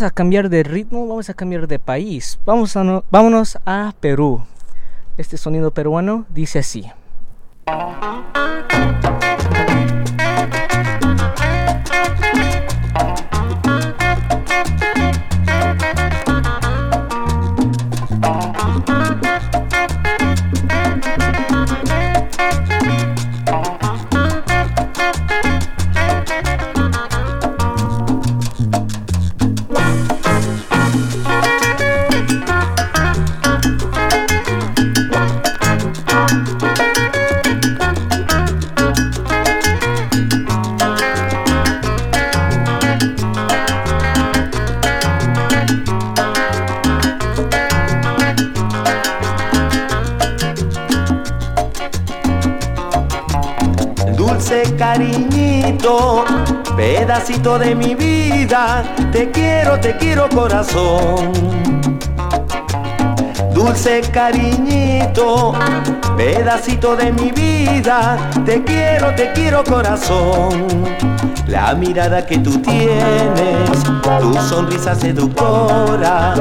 Vamos a cambiar de ritmo, vamos a cambiar de país. Vamos a no- vámonos a Perú. Este sonido peruano dice así. Corazón. Dulce cariñito, pedacito de mi vida, te quiero, te quiero corazón. La mirada que tú tienes, tu sonrisa seductora,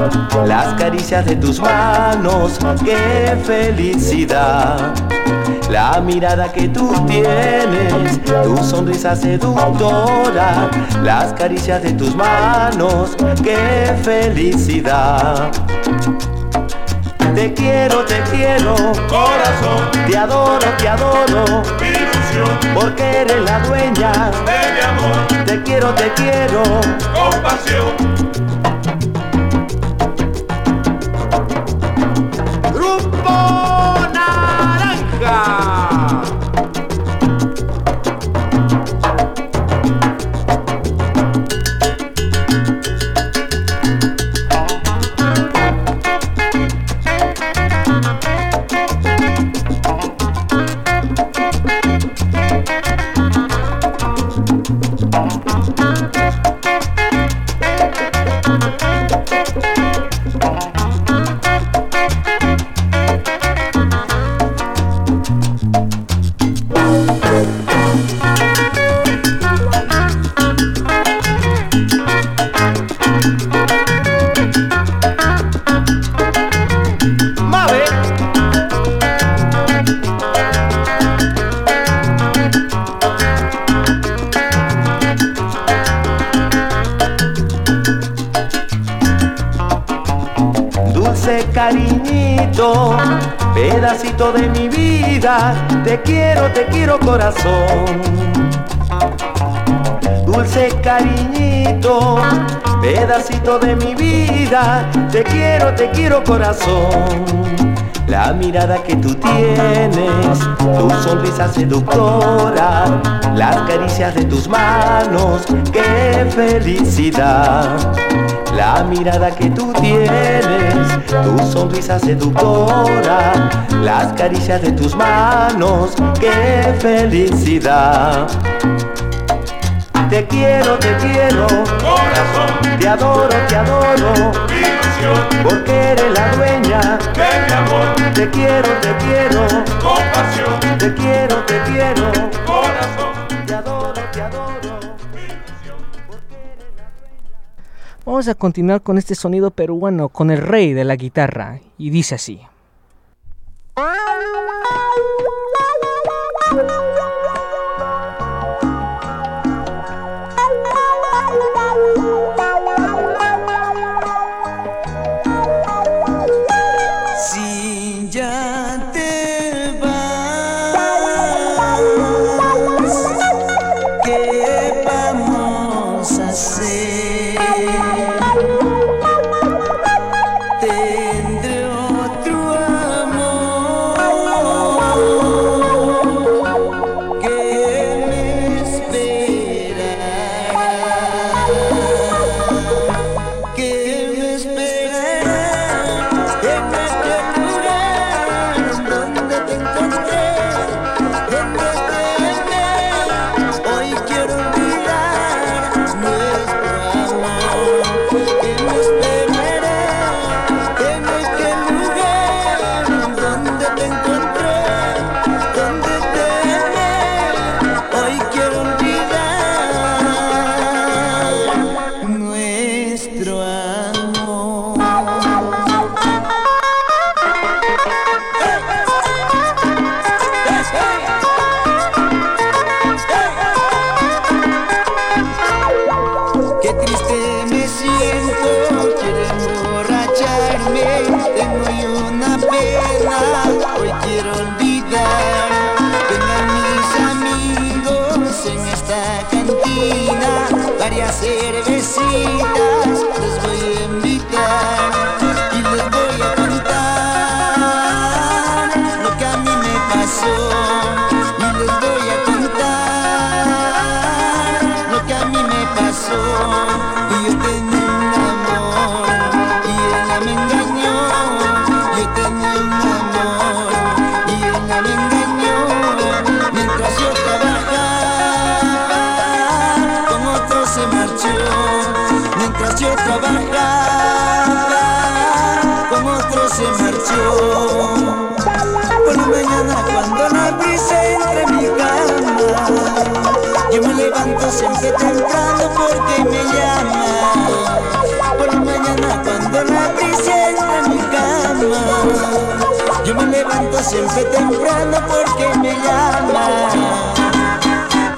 las caricias de tus manos, qué felicidad. La mirada que tú tienes, tu sonrisa seductora, las caricias de tus manos, qué felicidad. Te quiero, te quiero, corazón, te adoro, te adoro, mi ilusión, porque eres la dueña de mi amor. Te quiero, te quiero, con te quiero, te quiero corazón. La mirada que tú tienes, tu sonrisa seductora, las caricias de tus manos, qué felicidad. La mirada que tú tienes, tu sonrisa seductora, las caricias de tus manos, qué felicidad. Te quiero, te quiero, corazón, te adoro, te adoro, ilusión, porque eres la dueña. De mi amor. Te quiero, te quiero, con pasión, te quiero, te quiero, corazón, te adoro, te adoro. Vamos a continuar con este sonido peruano, con el rey de la guitarra, y dice así. Por la mañana cuando la brisa entre mi cama Yo me levanto siempre temprano porque me llama. Por la mañana cuando la brisa entre mi cama Yo me levanto siempre temprano porque me llama.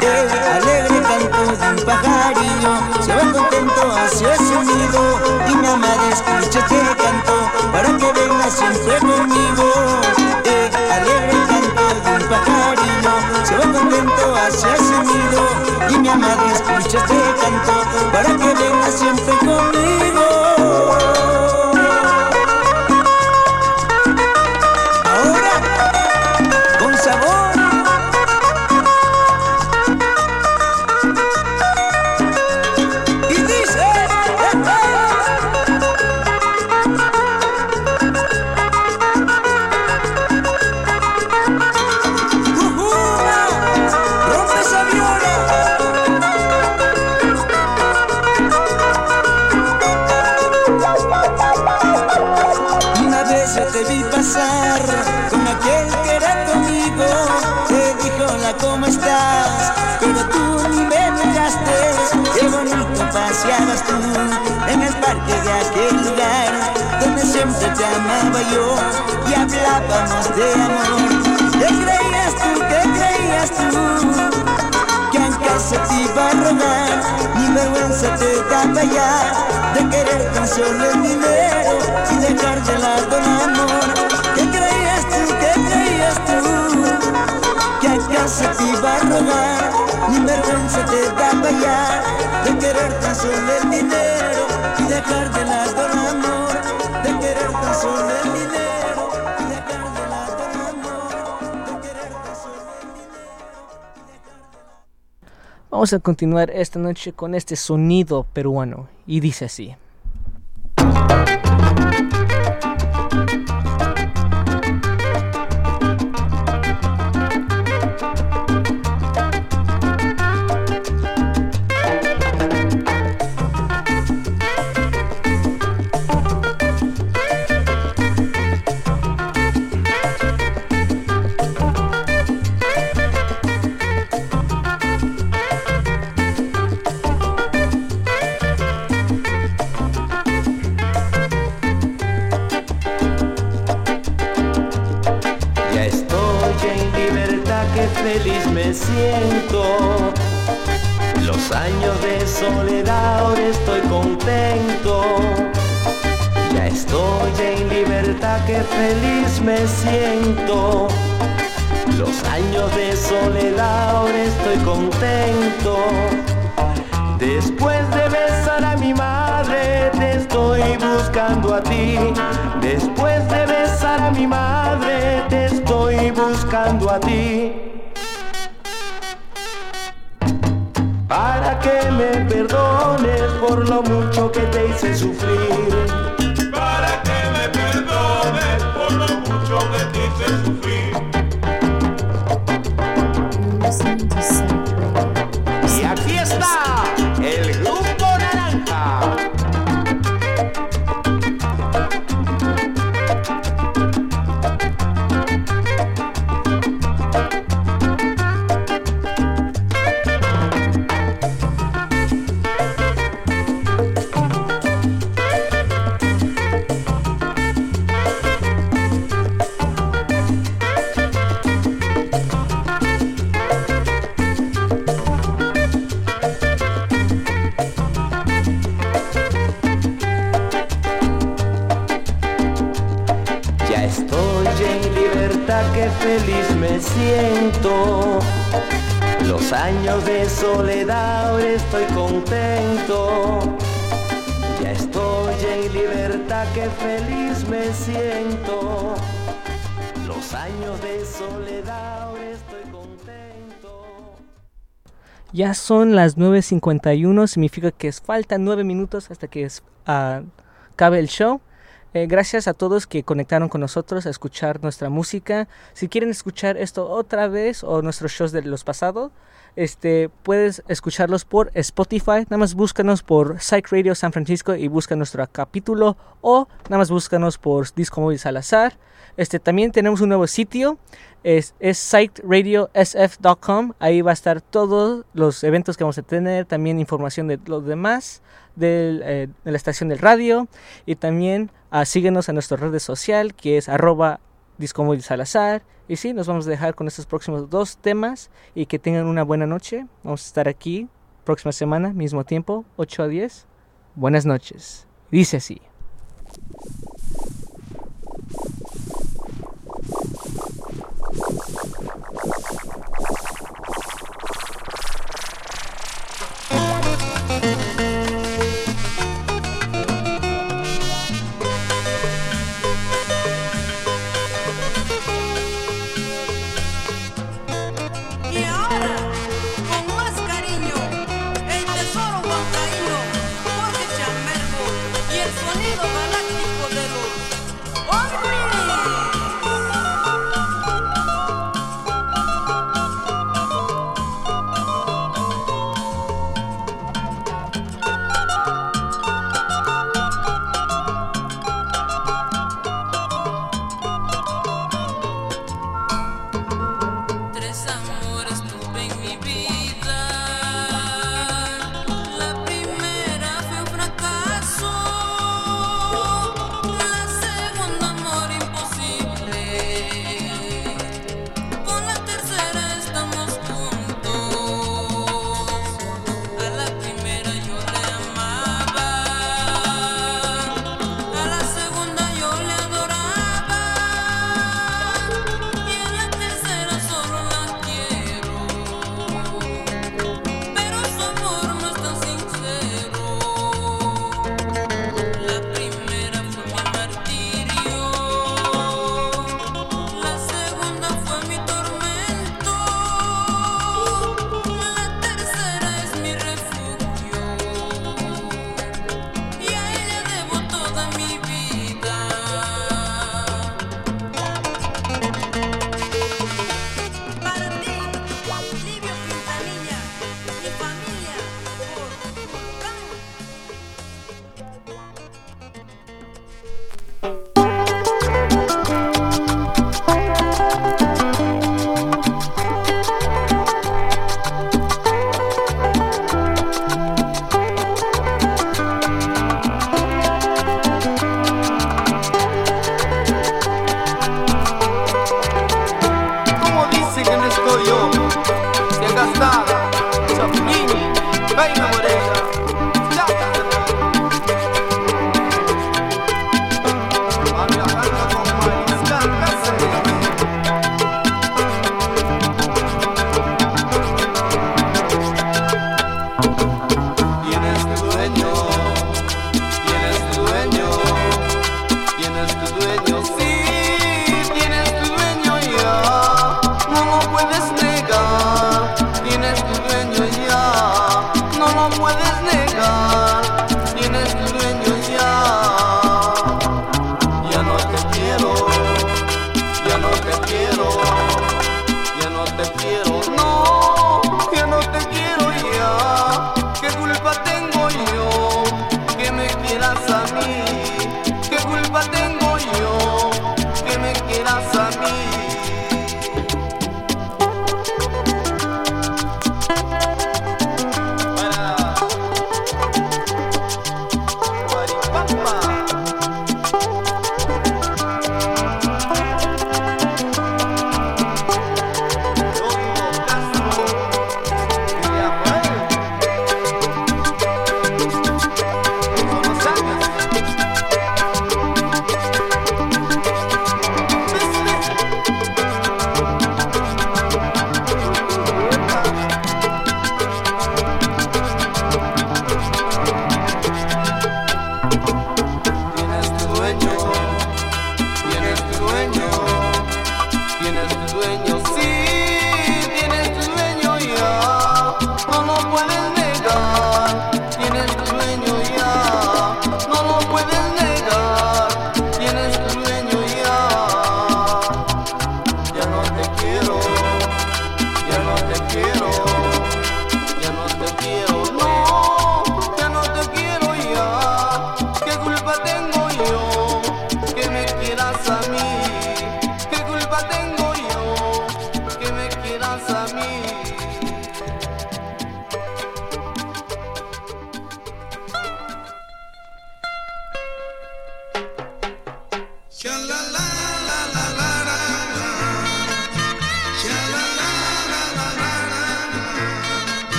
El alegre canto de un pajarillo Se va contento hacia su nido Y mi amada escucha este canto Para que venga siempre conmigo. Eh, alegre canto de un pajarillo Se va contento hacia su nido Y mi amada escucha este canto Para que venga siempre conmigo te amaba yo Y hablábamos de amor ¿Qué creías tú? ¿Qué creías tú? que en casa te iba a rogar, ni vergüenza te daba ya de querer tan solo dinero y dejar de lado el amor. ¿Qué creías tú? ¿Qué creías tú? Que en casa te iba a rogar, ni vergüenza te daba ya Vamos a continuar esta noche con este sonido peruano y dice así. Ya son las 9.51, significa que faltan 9 minutos hasta que es- ah, acabe el show. Eh, gracias a todos que conectaron con nosotros a escuchar nuestra música. Si quieren escuchar esto otra vez o nuestros shows de los pasados, este, puedes escucharlos por Spotify. Nada más búscanos por Psych Radio San Francisco y busca nuestro capítulo o nada más búscanos por Disco Móvil Salazar. Este, también tenemos un nuevo sitio, es, es siteradiosf.com. Ahí va a estar todos los eventos que vamos a tener, también información de los demás del, eh, de la estación del radio y también ah, síguenos en nuestra red social que es arroba Disco Móvil Salazar. Y sí, nos vamos a dejar con estos próximos dos temas y que tengan una buena noche. Vamos a estar aquí próxima semana, mismo tiempo, 8 a 10. Buenas noches. Dice así.